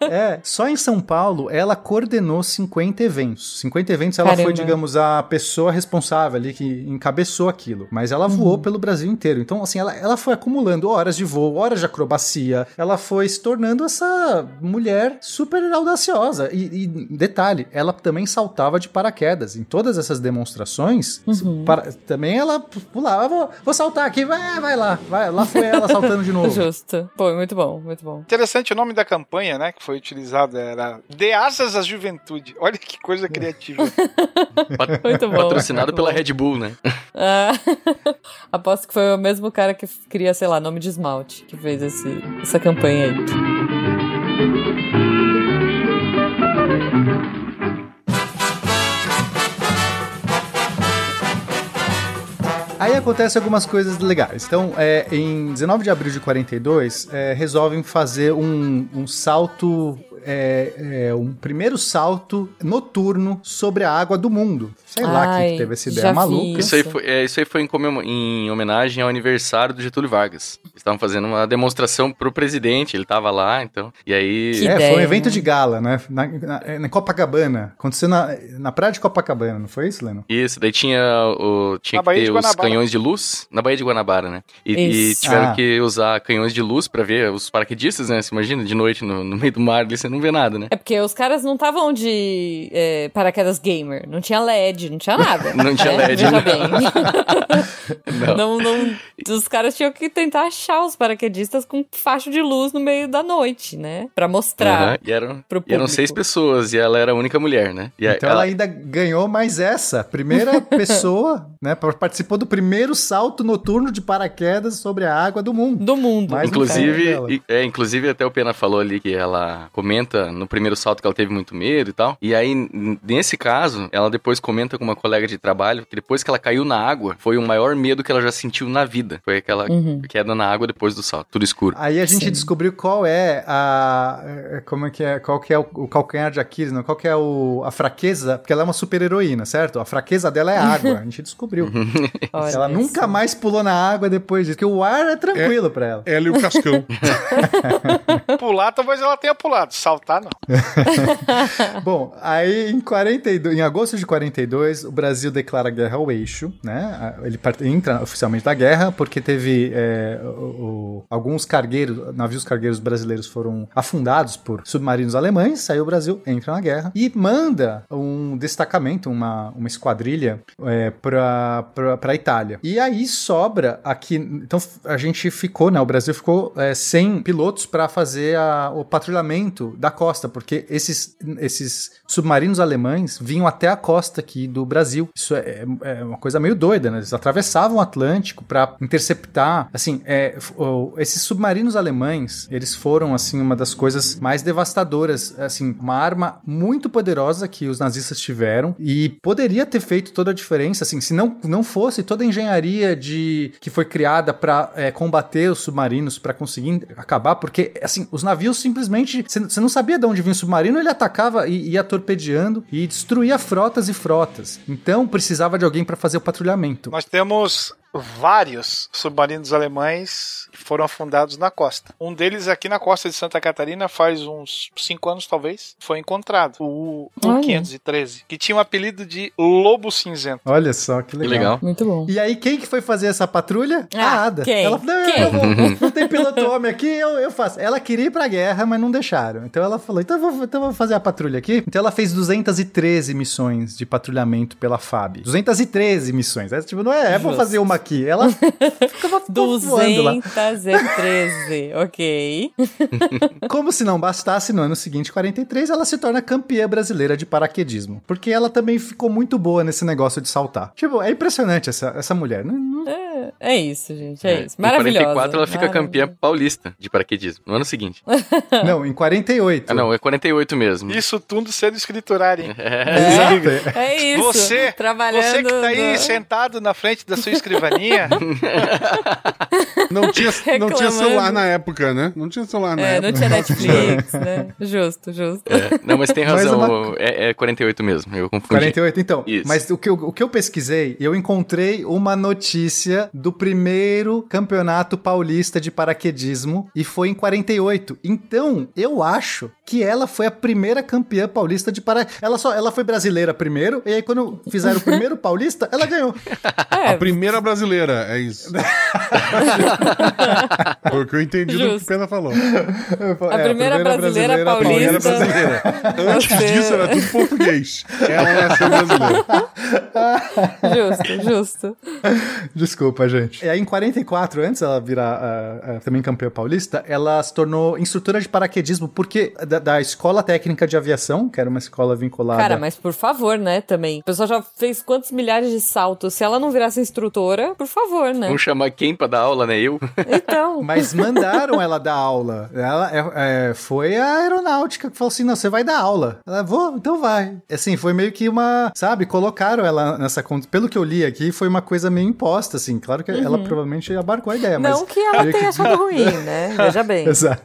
É, só em São Paulo ela coordenou 50 eventos. 50 eventos ela foi,
Caramba.
digamos, a pessoa responsável ali que encabeçou aquilo. Mas ela
Uhum.
voou pelo Brasil inteiro. Então, assim, ela, ela foi acumulando horas de voo, horas de acrobacia. Ela foi se tornando essa mulher super audaciosa. E, e, detalhe, ela também saltava de paraquedas. Em todas essas demonstrações,
Uhum.
para- também ela pulava. Vou, vou saltar aqui, vai, vai lá. Vai, lá foi ela saltando de novo.
Justo. Pô, muito bom, muito bom.
Interessante o nome da campanha, né, que foi utilizado, era Dê Asas à Juventude. Olha que coisa criativa.
Muito bom.
Patrocinado
muito
pela
bom.
Red Bull, né?
Ah, aposto que foi o mesmo cara que cria, sei lá, nome de esmalte, que fez esse, essa campanha aí.
Aí acontecem algumas coisas legais. Então, é, em 19 de abril de 42, é, resolvem fazer um, um salto é, é um primeiro salto noturno sobre a água do mundo. Sei lá quem
Ai,
que teve essa ideia
vi.
maluca.
Isso aí foi, é, isso aí foi em, em homenagem ao aniversário do Getúlio Vargas. Eles estavam fazendo uma demonstração pro presidente, ele tava lá, então. E aí.
Que
É, foi um
ideia,
evento
né?
de gala, né? Na, na, na Copacabana. Aconteceu na, na praia de Copacabana, não foi isso, Leno?
Isso, daí tinha, o, tinha
Na
que ter os canhões de luz, na Baía de Guanabara, né? E, e tiveram
Ah.
que usar canhões de luz pra ver os paraquedistas, né? Você imagina, de noite no, no meio do mar ali, você não vê nada, né?
É porque os caras não estavam de é, paraquedas gamer. Não tinha LED, não tinha nada.
Não tinha
né?
LED,
Veja bem.
Não.
não, não- os caras tinham que tentar achar os paraquedistas com facho de luz no meio da noite, né? Pra mostrar.
Aham, E eram,
pro
e eram seis pessoas, e ela era a única mulher, né? E a-
Então ela ainda ganhou mais essa. Primeira pessoa, né? Participou do primeiro salto noturno de paraquedas sobre a água do mundo.
Do mundo.
Mais
Inclusive, é, inclusive até o Pena falou ali que ela comenta no primeiro salto que ela teve muito medo e tal. E aí, nesse caso, ela depois comenta com uma colega de trabalho que depois que ela caiu na água, foi o maior medo que ela já sentiu na vida. Foi aquela
Uhum.
queda na água depois do salto, tudo escuro.
Aí a gente
Sim.
descobriu qual é a. é, Como é que é? Qual que é o, o calcanhar de Aquiles, não? Qual que é o, a fraqueza? Porque ela é uma super heroína, certo? A fraqueza dela é a água. A gente descobriu.
Olha
ela nunca mais pulou na água depois disso. Porque o ar é tranquilo pra ela.
Ela e o Cascão.
Pular, talvez ela tenha pulado. Saltar, não.
Bom, aí em 42, em agosto de 42, o Brasil declara guerra ao eixo, né? Ele entra oficialmente da guerra porque teve é, o- o- alguns cargueiros, navios cargueiros brasileiros foram afundados por submarinos alemães. Aí o Brasil entra na guerra e manda um destacamento, uma, uma esquadrilha é, para a Itália. E aí sobra aqui, então a gente ficou, né? O Brasil ficou é, sem pilotos para fazer a- o patrulhamento da costa, porque esses, esses submarinos alemães vinham até a costa aqui do Brasil. Isso é, é uma coisa meio doida, né? Eles atravessavam o Atlântico para interceptar, assim, é, esses submarinos alemães, eles foram assim uma das coisas mais devastadoras, assim, uma arma muito poderosa que os nazistas tiveram e poderia ter feito toda a diferença, assim, se não, não fosse toda a engenharia de que foi criada para combater os submarinos, para conseguir acabar, porque assim, os navios simplesmente você não sabia de onde vinha o submarino, ele atacava e ia torpedeando e destruía frotas e frotas. Então precisava de alguém para fazer o patrulhamento.
Nós temos vários submarinos alemães que foram afundados na costa. Um deles aqui na costa de Santa Catarina faz uns 5 anos talvez, foi encontrado, o
Olha.
513, que tinha o apelido de Lobo Cinzento.
Olha só que
Que
legal.
legal.
Muito bom.
E aí, quem que foi fazer essa patrulha?
Ah,
a Ada.
quem?
Ela falou, não,
Quem?
eu vou- não tem piloto homem aqui, eu, eu faço. Ela queria ir pra guerra, mas não deixaram. Então ela falou, então eu vou, então eu vou fazer a patrulha aqui. Então ela fez 213 missões de patrulhamento pela FAB. 213 missões. É, tipo, não é, é vou fazer uma aqui. Ela ficava lá.
213, ok.
Como se não bastasse, no ano seguinte, 43, ela se torna campeã brasileira de paraquedismo. Porque ela também ficou muito boa nesse negócio de saltar. Tipo, é impressionante essa, essa mulher. Não- não-
É, é isso, gente, é, isso.
Em
Maravilhosa.
44 ela fica campeã paulista de paraquedismo, no ano seguinte.
não, em 48.
Ah, não, é 48 mesmo.
Isso tudo sendo escriturário, hein?
Exato.
É isso.
Você,
trabalhando.
você que tá aí
no-
sentado na frente da sua escrivaninha,
Não tinha, não tinha celular na época, né? Não tinha celular na
É,
época.
não tinha Netflix, né? Justo, justo.
É, não, mas tem
Mas
razão,
uma-
é, é 48 mesmo, eu confundi.
48, então.
Isso.
Mas o que, eu, o que eu pesquisei, eu encontrei uma notícia do primeiro campeonato paulista de paraquedismo e foi em 48. Então, eu acho que ela foi a primeira campeã paulista de para ela só ela foi brasileira primeiro e aí quando fizeram o primeiro paulista, ela ganhou.
É,
A primeira brasileira, é isso. Foi o que eu entendi do que o
Justo.
Pena falou.
A primeira brasileira
A primeira
paulista.
brasileira. Antes
Você-
disso era tudo português. Ela nasceu brasileira.
Justo, justo.
Desculpa, gente. E aí, em 44, antes ela virar ah, ah, também campeã paulista, ela se tornou instrutora de paraquedismo, porque da, da Escola Técnica de Aviação, que era uma escola vinculada.
Cara, mas por favor, né, também. A pessoa já fez quantos milhares de saltos. Se ela não virasse instrutora, por favor, né?
Vamos chamar quem pra dar aula, né? Eu?
Então.
Mas mandaram ela dar aula. Ela é, é, foi a aeronáutica que falou assim: não, você vai dar aula. Ela, vou, então vai. Assim, foi meio que uma. Sabe, colocaram ela nessa. con- Pelo que eu li aqui, foi uma coisa meio imposta, assim. Claro que ela provavelmente abarcou a ideia, mas.
Não que ela tenha achado ruim, né? Veja bem.
Exato.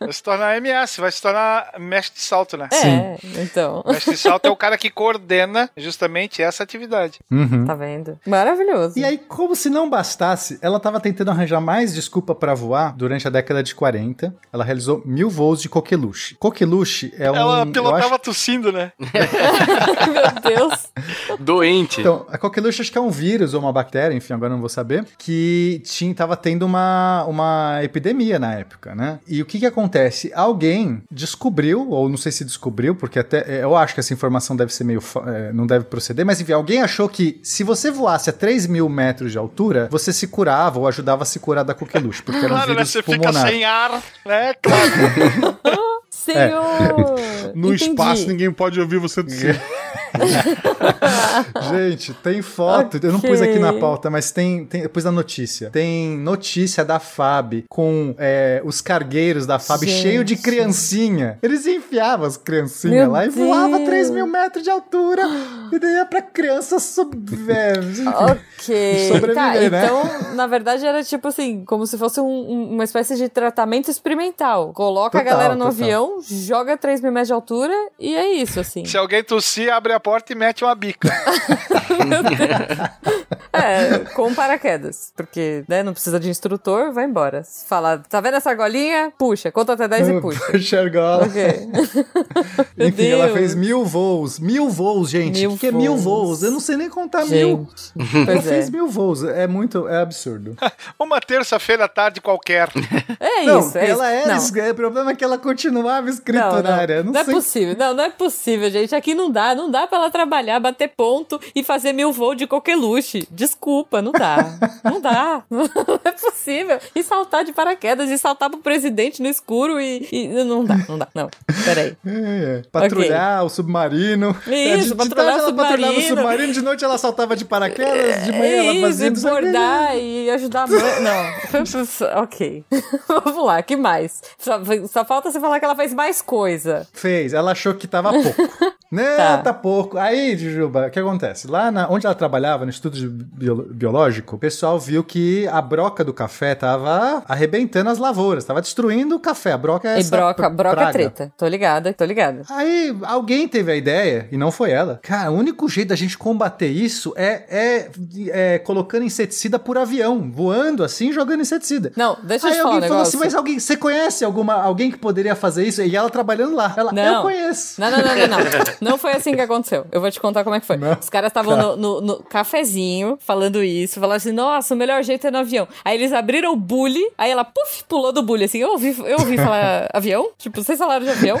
Vai se tornar MS, vai se tornar mestre de salto, né?
É, então.
Mestre de salto é o cara que coordena justamente essa atividade.
Uhum.
Tá vendo? Maravilhoso.
E aí, como se não bastasse, ela estava tentando arranjar mais desculpa para voar durante a década de 40. Ela realizou mil voos de coqueluche. Coqueluche é um.
Ela pilotava
acho-
tossindo, né?
Meu Deus.
Doente.
Então, a coqueluche acho que é um vírus ou uma bactéria, enfim, agora eu não vou saber, que tinha, tava tendo uma, uma epidemia na época, né? E o que que acontece? Alguém descobriu, ou não sei se descobriu, porque até eu acho que essa informação deve ser meio. é, não deve proceder, mas enfim, alguém achou que se você voasse a 3 mil metros de altura, você se curava ou ajudava a se curar da coqueluche, porque era um
Claro, né?
vírus
Você fica
pulmonar.
sem ar, né? Claro.
Senhor!
No
Entendi.
espaço ninguém pode ouvir você dizer.
Gente, tem foto. Eu não pus aqui na pauta, mas tem, tem. Eu pus na notícia. Tem notícia da FAB com é, os cargueiros da FAB
Gente.
cheio de criancinha. Eles enfiavam as criancinhas
Meu
lá e voava
Deus.
3 mil metros de altura. E daí é pra criança enfim.
Ok.
Sobreviver,
tá,
né?
então, na verdade, era tipo assim, como se fosse um- um- uma espécie de tratamento experimental. Coloca a
Total,
galera no
total.
avião, joga 3 mil metros de altura e é isso, assim.
Se alguém tossir, abre a porta e mete uma bica.
É, com paraquedas. Porque, né, não precisa de instrutor, vai embora. Se Fala, tá vendo essa argolinha? Puxa, conta até 10 e puxa.
Puxa, argola.
Ok. Meu
Enfim, ela
Deus.
fez mil voos. Mil voos, gente.
Mil
o que é mil
voos.
voos? Eu não sei nem contar mil.
Gente,
Ela
pois é.
fez mil voos. É muito. É absurdo.
Uma terça-feira à tarde qualquer.
É
não,
isso, é
ela
isso.
era.
Não.
es- O problema é que ela continuava
Não,
escriturária.
não,
Não,
não é
sei.
possível. Não, não é possível, gente. Aqui não dá. Não dá pra ela trabalhar, bater ponto e fazer mil voos de coqueluche. Desculpa, não dá. Não dá. Não é possível. E saltar de paraquedas e saltar pro presidente no escuro e. e- não dá, não dá. Não. Peraí.
É, patrulhar o submarino.
Isso,
É,
patrulhar o submarino.
submarino, de noite ela saltava de paraquedas, de manhã
É
ela
isso,
fazia.
e
não sei o quê.
bordar e ajudar a mãe. Não. ok. Vamos lá, que mais? Só, só falta você falar que ela fez mais coisa.
Fez, ela achou que tava pouco. Não,
Tá.
tá. pouco. Aí, Jujuba, o que acontece? Lá na- onde ela trabalhava, no estudo bio- biológico, o pessoal viu que a broca do café tava arrebentando as lavouras, tava destruindo o café. A broca é
E
essa
broca, broca é
praga.
treta. Tô ligada, tô ligada.
Aí alguém teve a ideia, e não foi ela. Cara, o único jeito da gente combater isso é, é, é colocando inseticida por avião, voando assim, jogando inseticida.
Não, deixa eu
Aí
te falar um
alguém falou
negócio.
assim, mas alguém, você conhece alguma, alguém que poderia fazer isso? E ela trabalhando lá. Ela,
Não.
eu conheço.
Não, não, não, não, não. Não foi assim que aconteceu. Eu vou te contar como é que foi.
Não?
Os caras estavam no, no- no cafezinho falando isso, falando assim, nossa, o melhor jeito é no avião. Aí eles abriram o bully, aí ela, puf, pulou do bully, assim, eu ouvi, eu ouvi falar avião, tipo, vocês falaram de avião.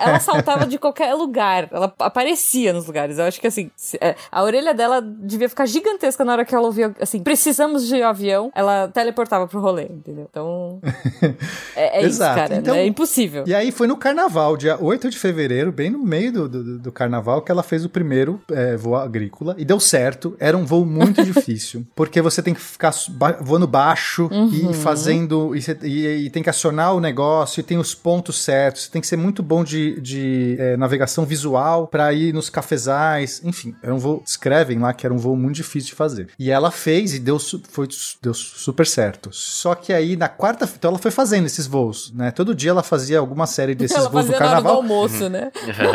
Ela saltava de qualquer lugar, ela aparecia nos lugares. Eu acho que, assim, é, a orelha dela devia ficar gigantesca na hora que ela ouvia, assim, precisamos de avião, ela teleportava pro rolê, entendeu? Então, é, é isso, cara,
Então-
é impossível.
E aí foi no carnaval, dia 8 de fevereiro, bem no meio do, do, do carnaval, que ela fez o primeiro é, voo agrícola. E deu certo. Era um voo muito difícil. Porque você tem que ficar voando baixo
Uhum.
e fazendo. E, e- e tem que acionar o negócio e tem os pontos certos. Tem que ser muito bom de, de é, navegação visual para ir nos cafezais. Enfim, era um voo. Escrevem lá que era um voo muito difícil de fazer. E ela fez e deu, foi, deu super certo. Só que aí na quarta. Então ela foi fazendo esses voos, né? Todo dia ela fazia alguma série desses
ela
voos do
hora do
carnaval.
almoço, né?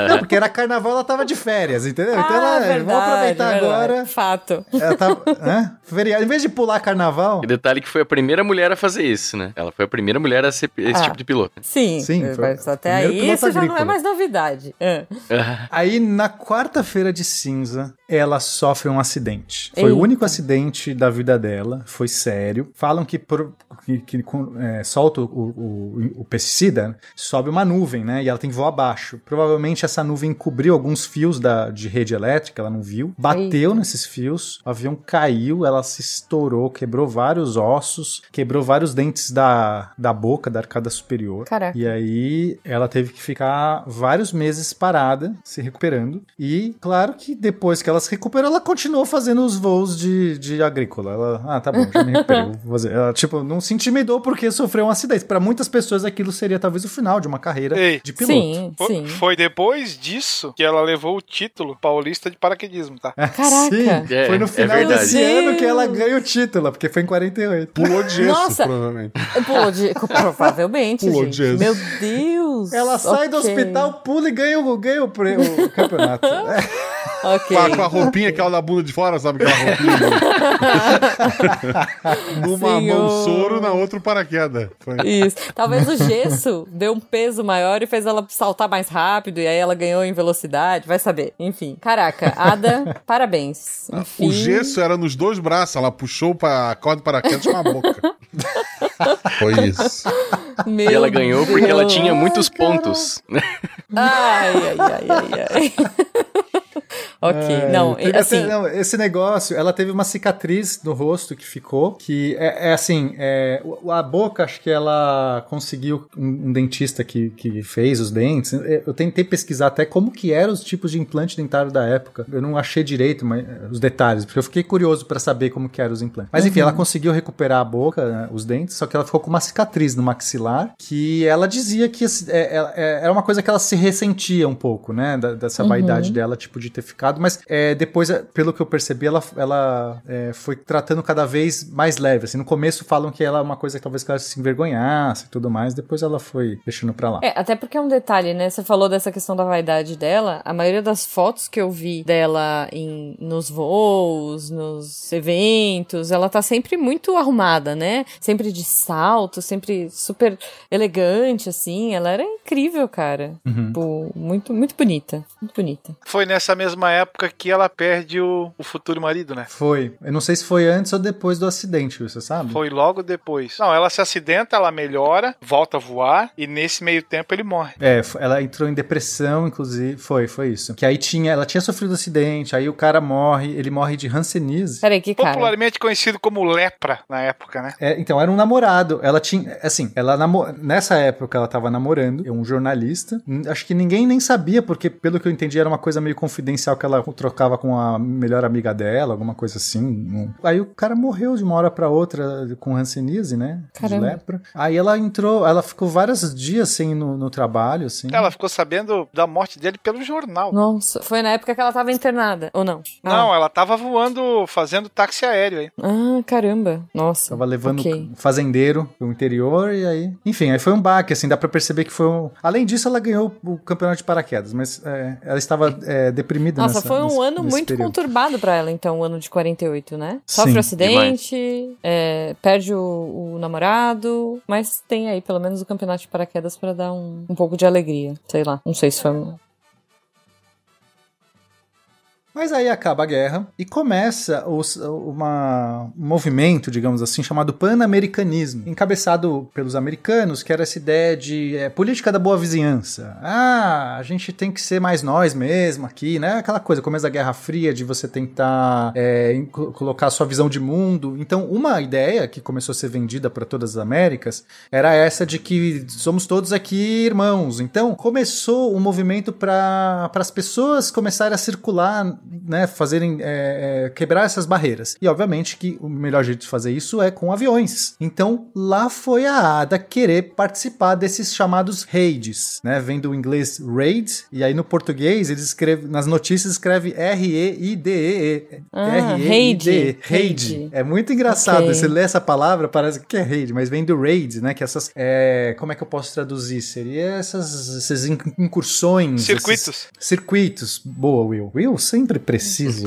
Não, porque era carnaval, ela tava de férias, entendeu? então
Ah,
ela, vamos aproveitar
verdade.
agora.
Fato.
Ela tava, né? Feriado. Em vez de pular carnaval.
E detalhe que foi a primeira mulher a fazer isso, né? Ela foi a primeira mulher a ser esse
Ah.
tipo de piloto.
Sim,
Sim, foi
mas até aí isso já não é
agrícola.
mais novidade. É.
Aí, na quarta-feira de cinza, ela sofre um acidente. Foi o
Eita.
único acidente da vida dela, foi sério. Falam que, por- que, que é, solta o, o- o pesticida, sobe uma nuvem, né? E ela tem que voar abaixo. Provavelmente essa nuvem cobriu alguns fios da, de rede elétrica, ela não viu. Bateu nesses fios, o avião caiu, ela se estourou, quebrou vários ossos, quebrou vários dentes da, da boca, da arcada superior.
Caraca.
E aí ela teve que ficar vários meses parada, se recuperando. E claro que depois que ela se recuperou, ela continuou fazendo os voos de, de agrícola. Ela, ah, tá bom, já me recuperei, vou fazer. Ela, tipo, não se intimidou porque sofreu um acidente. Para muitas pessoas aquilo seria talvez o final de uma carreira
Ei.
de piloto.
Sim, sim.
Foi depois disso que ela levou o título paulista de paraquedismo, tá?
Caraca.
Sim,
É,
foi no
é
final
verdade.
desse ano que ela ganha o título, porque foi em 48.
Pulou de gesso,
Nossa.
provavelmente.
Pulou de... Provavelmente,
Pulou
gente.
de gesso.
Meu Deus.
Ela sai do
Ok.
hospital, pula e ganha o, ganha o, o campeonato. É.
Ok.
Com a, com a roupinha aquela da bunda de fora, sabe aquela roupinha? Numa
Senhor.
mão soro, na outra paraquedas. Foi.
Isso. Talvez o gesso deu um peso maior e fez ela saltar mais rápido e aí ela ganhou em velocidade, vai saber. Enfim. Caraca, Ada, parabéns. Enfim.
O gesso era nos dois braços, ela puxou a corda paraquedas com a boca. Foi isso.
Meu
E ela ganhou porque ela
Deus.
tinha muitos pontos. né?
Ai, ai, ai, ai, ai. ok,
É,
não,
teve
assim,
até- não, esse negócio, ela teve uma cicatriz no rosto que ficou, que é, é assim, é, a boca, acho que ela conseguiu um, um dentista que, que fez os dentes. Eu tentei pesquisar até como que eram os tipos de implante dentário da época. Eu não achei direito mas, é, os detalhes, porque eu fiquei curioso pra saber como que eram os implantes. Mas enfim, ela conseguiu recuperar a boca, né, os dentes, só que ela ficou com uma cicatriz no maxilar, que ela dizia que é, é, é, era uma coisa que ela se ressentia um pouco, né, dessa vaidade dela, tipo, de ter ficado, mas é, depois, pelo que eu percebi, ela, ela é, foi tratando cada vez mais leve, assim, no começo falam que ela é uma coisa que talvez que ela se envergonhasse e tudo mais, depois ela foi deixando pra lá.
É, até porque é um detalhe, né? Você falou dessa questão da vaidade dela. A maioria das fotos que eu vi dela em, nos voos, nos eventos, ela tá sempre muito arrumada, né? Sempre de salto, sempre super elegante, assim. Ela era incrível, cara.
Uhum.
Tipo, muito, muito bonita. Muito bonita.
Foi nessa mesma época que ela perde o, o futuro marido, né?
Foi. Eu não sei se foi antes ou depois do acidente, você sabe?
Foi logo depois. Não, ela se acidenta, ela melhora, volta a voar e nesse meio tempo ele morre.
É, ela entrou em depressão, inclusive. Foi, foi isso. Que aí tinha, ela tinha sofrido acidente, aí o cara morre, ele morre de hanseníase.
Peraí, que cara?
Popularmente conhecido como lepra na época, né?
É, então, era um namorado. Ela tinha. Assim, ela namo... nessa época ela tava namorando um jornalista. Hum, Acho que ninguém nem sabia, porque, pelo que eu entendi, era uma coisa meio confidencial que ela trocava com a melhor amiga dela, alguma coisa assim. Aí o cara morreu de uma hora pra outra com hanseníase, né?
Caramba.
De lepra. Aí ela entrou, ela ficou vários dias sem ir no, no trabalho, assim.
Ela ficou sabendo da morte dele pelo jornal.
Nossa, foi na época que ela tava internada, ou não?
Não, ela tava voando, fazendo táxi aéreo aí.
Ah, caramba. Nossa.
Tava levando
ok.
um fazendeiro pro interior e aí. Enfim, aí foi um baque, assim, dá pra perceber que foi um. Além disso, ela ganhou o campeonato de paraquedas, mas é, ela estava é, deprimida
Nossa,
nessa-
foi um
nesse-
ano
nesse
muito
período.
conturbado pra ela, então, o ano de 48, né? Sofre
Sim,
um acidente, é, perde o, o namorado, mas tem aí pelo menos o campeonato de paraquedas pra dar um, um pouco de alegria. Sei lá, não sei se foi. um-
Mas aí acaba a guerra e começa os, uma, um movimento, digamos assim, chamado pan-americanismo, encabeçado pelos americanos, que era essa ideia de é, política da boa vizinhança. Ah, a gente tem que ser mais nós mesmo aqui, né? Aquela coisa, começo da Guerra Fria, de você tentar é, colocar a sua visão de mundo. Então, uma ideia que começou a ser vendida para todas as Américas era essa de que somos todos aqui irmãos. Então, começou um movimento para as pessoas começarem a circular, né, fazerem é, é, quebrar essas barreiras. E obviamente que o melhor jeito de fazer isso é com aviões. Então, lá foi a Ada querer participar desses chamados raids, né? Vem do inglês raid e aí no português eles escrevem nas notícias escreve R E I D E E.
Ah,
R-E-I-D-E.
raid.
Raid.
Raid.
É muito engraçado.
Ok.
Você lê essa palavra, parece que é raid, mas vem do raid, né? Que essas. é, como é que eu posso traduzir? Seria essas, essas in- incursões.
Circuitos.
esses circuitos. Boa, Will. Will sempre sempre preciso.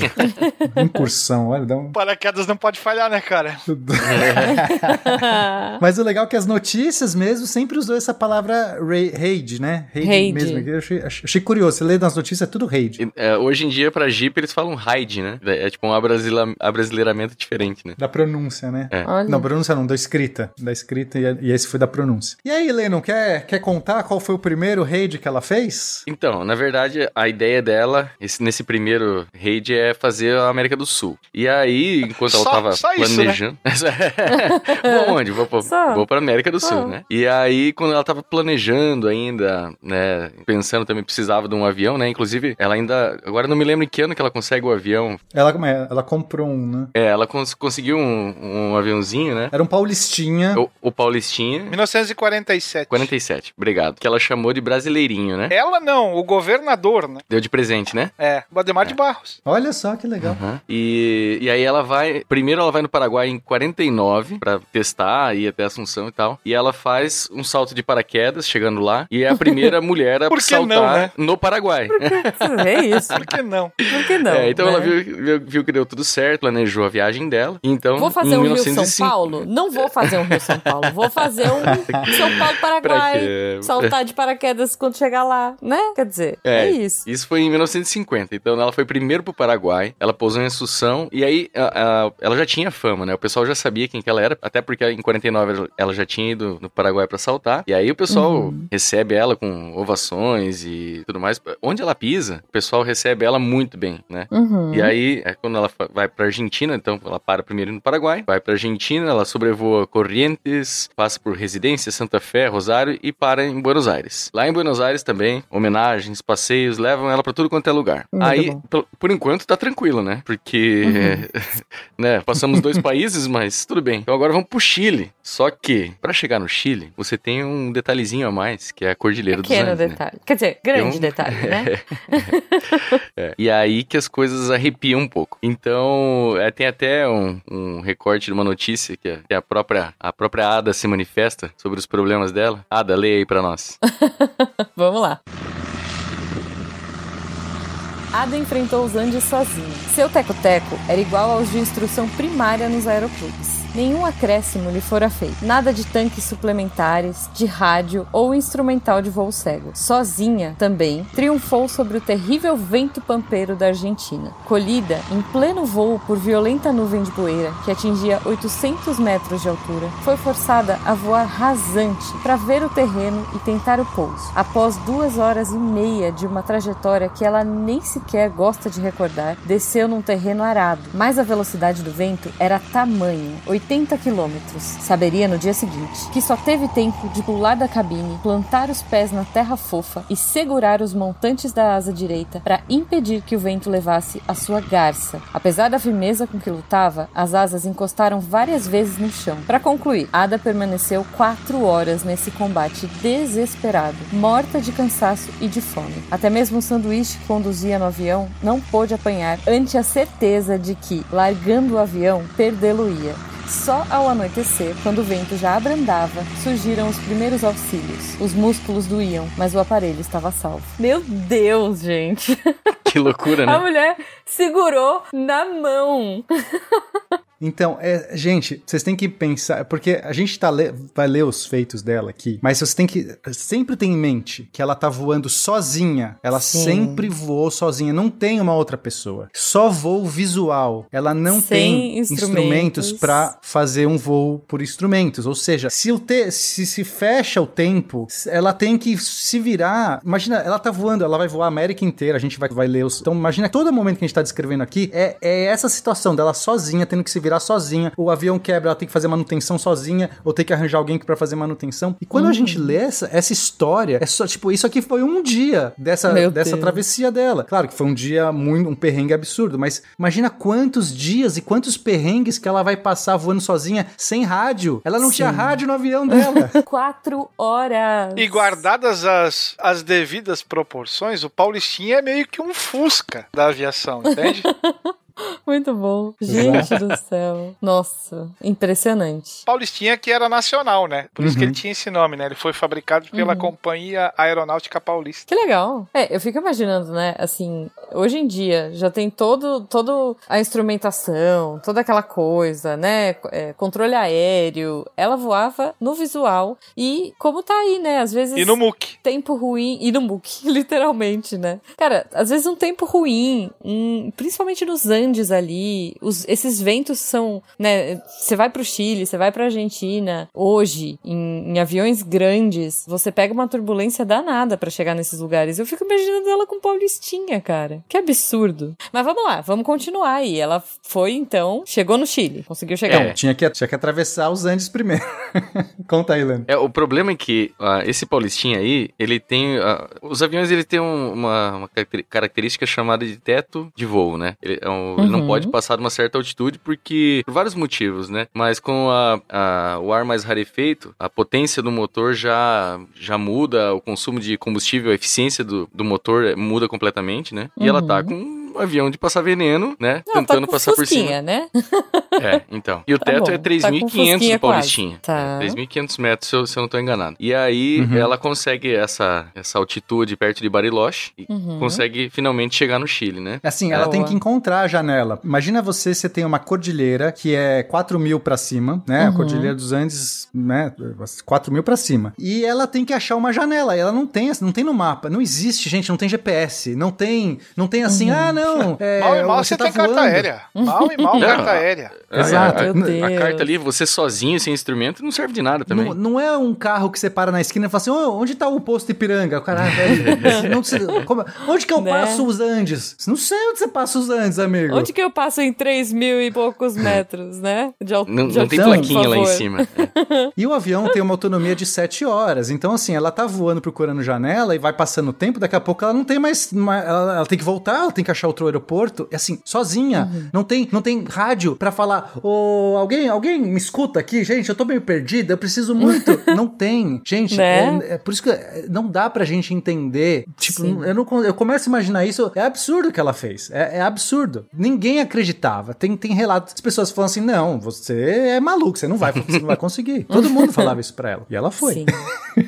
Incursão, olha, dá um.
Paraquedas não pode falhar, né, cara?
Mas o legal é que as notícias mesmo sempre usou essa palavra ra- raid, né?
Raid.
mesmo. Eu achei, achei curioso. Você lê nas notícias, é tudo raid.
E, é, hoje em dia, pra Jeep, eles falam ride, né? É tipo um abrasila- abrasileiramento diferente, né?
Da pronúncia, né?
É.
Olha.
Não, pronúncia não, da escrita. Da escrita e, e esse foi da pronúncia. E aí, Lennon, quer, quer contar qual foi o primeiro raid que ela fez?
Então, na verdade, a ideia dela, esse- nesse primeiro raid, é fazer a América do Sul. E aí, enquanto ela
Só-
tava
só isso, né?
planejando. vou onde? Vou, pra-
Só.
vou pra América do Sul,
Só.
né? E aí, quando ela tava planejando ainda, né? Pensando também precisava de um avião, né? Inclusive, ela ainda. Agora não me lembro em que ano que ela consegue o avião.
Ela, como é? ela comprou um, né?
É, ela cons- conseguiu um, um aviãozinho, né?
Era um paulistinha.
O, o Paulistinha.
1947.
47, obrigado. Que ela chamou de brasileirinho, né?
Ela não, o governador, né?
Deu de presente, né?
É, Bademar de Barros.
Olha só que legal.
Aham. E, e aí ela vai. Primeiro ela vai no Paraguai em 49 pra testar, ir até Assunção e tal. E ela faz um salto de paraquedas chegando lá. E é a primeira mulher a
Por que
saltar
não, né?
no Paraguai.
É isso.
Por que não?
Por que não?
É, então
né?
ela viu, viu, viu que deu tudo certo, planejou a viagem dela. Então,
Vou fazer um
1905
Rio São Paulo? Não vou fazer um Rio São Paulo. Vou fazer um São Paulo
Pra
Paraguai.
quê?
Saltar de paraquedas quando chegar lá, né? Quer dizer, é,
É,
isso.
Isso foi em 1950. Então ela foi primeiro pro Paraguai, ela pousou em Assunção e aí a- a- ela já tinha fama, né? O pessoal já sabia quem que ela era, até porque em 49 ela- já tinha ido no Paraguai pra saltar. E aí o pessoal
Uhum.
recebe ela com ovações e tudo mais. Onde ela pisa, o pessoal recebe ela muito bem, né?
Uhum.
E aí, é quando ela vai pra Argentina, então ela para primeiro no Paraguai, vai pra Argentina, ela sobrevoa Corrientes, passa por Residência, Santa Fé, Rosário e para em Buenos Aires. Lá em Buenos Aires também, homenagens, passeios, levam ela pra tudo quanto é lugar.
Muito
aí,
bom.
Por, enquanto, tá tranquilo, né? Porque, né, passamos dois países, mas tudo bem. Então agora vamos pro Chile. Só que, pra chegar no Chile, você tem um detalhezinho a mais, que é a Cordilheira dos
Pequeno
Andes, né?
detalhe. Quer dizer, grande detalhe, né?
É, E aí que as coisas arrepiam um pouco. Então, é, tem até um, um recorte de uma notícia que a, que a própria a própria Ada se manifesta sobre os problemas dela. Ada, leia aí pra nós.
Vamos lá. Ada enfrentou os Andes sozinha. Seu teco-teco era igual aos de instrução primária nos aeroclubes. Nenhum acréscimo lhe fora feito. Nada de tanques suplementares, de rádio ou instrumental de voo cego. Sozinha, também, triunfou sobre o terrível vento pampeiro da Argentina. Colhida em pleno voo por violenta nuvem de poeira que atingia 800 metros de altura, foi forçada a voar rasante para ver o terreno e tentar o pouso. Após duas horas e meia de uma trajetória que ela nem sequer gosta de recordar, desceu num terreno arado, mas a velocidade do vento era tamanha, 80 quilômetros. Saberia no dia seguinte que só teve tempo de pular da cabine, plantar os pés na terra fofa e segurar os montantes da asa direita para impedir que o vento levasse a sua garça. Apesar da firmeza com que lutava, as asas encostaram várias vezes no chão. Para concluir, Ada permaneceu quatro horas nesse combate desesperado, morta de cansaço e de fome. Até mesmo o sanduíche que conduzia no avião não pôde apanhar ante a certeza de que, largando o avião, perdê-lo-ia. Só ao anoitecer, quando o vento já abrandava, surgiram os primeiros auxílios. Os músculos doíam, mas o aparelho estava salvo. Meu Deus, gente!
Que loucura,
A
né?
mulher segurou na mão.
Então, é, gente, vocês têm que pensar, porque a gente tá le- vai ler os feitos dela aqui, mas vocês têm que sempre ter em mente que ela tá voando sozinha. Ela
Sim.
sempre voou sozinha, não tem uma outra pessoa. Só voo visual. Ela não
Sem
tem
instrumentos.
instrumentos para fazer um voo por instrumentos. Ou seja, se o se, se fecha o tempo, ela tem que se virar. Imagina, ela tá voando, ela vai voar a América inteira, a gente vai, vai ler os. Então, imagina todo momento que a gente tá descrevendo aqui é, é essa situação dela sozinha, tendo que se virar sozinha. O avião quebra, ela tem que fazer manutenção sozinha, ou tem que arranjar alguém para fazer manutenção. E quando a gente lê essa, essa história, é só, tipo, isso aqui foi um dia dessa,
Meu
dessa
Deus.
travessia dela. Claro que foi um dia muito, um perrengue absurdo, mas imagina quantos dias e quantos perrengues que ela vai passar voando sozinha, sem rádio. Ela não tinha
Sim.
rádio no avião dela.
Quatro horas.
E guardadas as, as devidas proporções, o Paulistinha é meio que um Fusca da aviação, entende?
Muito bom. Gente do céu. Nossa, impressionante.
Paulistinha que era nacional, né? Por isso que ele tinha esse nome, né? Ele foi fabricado pela
Uhum.
Companhia Aeronáutica Paulista.
Que legal. É, eu fico imaginando, né? Assim, hoje em dia já tem todo, todo a instrumentação, toda aquela coisa, né? é, controle aéreo. Ela voava no visual e como tá aí, né? Às vezes
E no MOOC.
tempo ruim e no MOOC, literalmente, né? Cara, às vezes um tempo ruim, um- principalmente nos Andes ali, os- esses ventos são, né? Você vai pro Chile, você vai pra Argentina, hoje, em, em aviões grandes, você pega uma turbulência danada pra chegar nesses lugares. Eu fico imaginando ela com Paulistinha, cara. Que absurdo. Mas vamos lá, vamos continuar aí. Ela foi, então, chegou no Chile, conseguiu chegar.
É.
Tinha que, tinha que atravessar os Andes primeiro. Conta aí, Leno.
É, o problema é que ah, esse Paulistinha aí, ele tem. ah, os aviões ele tem um- uma, uma característica chamada de teto de voo, né? Ele, é um- ele não
Uhum.
pode passar de uma certa altitude porque. Por vários motivos, né? Mas com a- a- o ar mais rarefeito, a potência do motor já, já muda, o consumo de combustível, a eficiência do, do motor eh, muda completamente, né? E ela tá
Uhum.
com um avião de passar veneno, né?
Não, tá
tentando
com
passar por cima.
né?
É, então. E o
Tá
teto
bom,
é
tá com
3.500
fusquinha
no Paulistinha.
Tá.
É, 3.500 metros, se eu, se eu não tô enganado. E aí,
Uhum.
ela consegue essa, essa altitude perto de Bariloche e
Uhum.
consegue finalmente chegar no Chile, né?
Assim, ela
Boa.
tem que encontrar a janela. Imagina você, você tem uma cordilheira que é 4 mil pra cima, né? A
Uhum.
cordilheira dos Andes, né? 4 mil pra cima. E ela tem que achar uma janela. E ela não tem, não tem no mapa. Não existe, gente, não tem GPS. Não tem, não tem assim, ah, não. É,
mal e mal você,
tá
tem carta
voando.
aérea. Mal e mal
Não.
carta aérea.
Exato.
A, a- a carta ali, você sozinho, sem instrumento, não serve de nada também.
Não, não é um carro que você para na esquina e fala assim, "Ô, onde tá o posto Ipiranga? O cara, ah, velho, não sei- como- onde que eu
Né?
passo os Andes? Não sei onde você passa os Andes, amigo.
Onde que eu passo em 3 mil e poucos metros, né? De al-
Não,
de
não tem plaquinha lá em cima. É.
E o avião tem uma autonomia de 7 horas. Então, assim, ela tá voando procurando janela e vai passando o tempo, daqui a pouco ela não tem mais. ma- Ela, ela tem que voltar, ela tem que achar outro aeroporto. E assim, sozinha.
Uhum.
Não, tem, não tem rádio pra falar. Ô, alguém, alguém me escuta aqui, gente, eu tô meio perdida, eu preciso muito. não tem. Gente,
Né?
é, é por isso que é, não dá pra gente entender. Tipo,
Sim.
eu, não, eu começo a imaginar isso. É absurdo o que ela fez. É, é absurdo. Ninguém acreditava. Tem, tem relatos. As pessoas falam assim: não, você é maluco, você não vai, você não vai conseguir. Todo mundo falava isso pra ela. E ela foi.
Sim.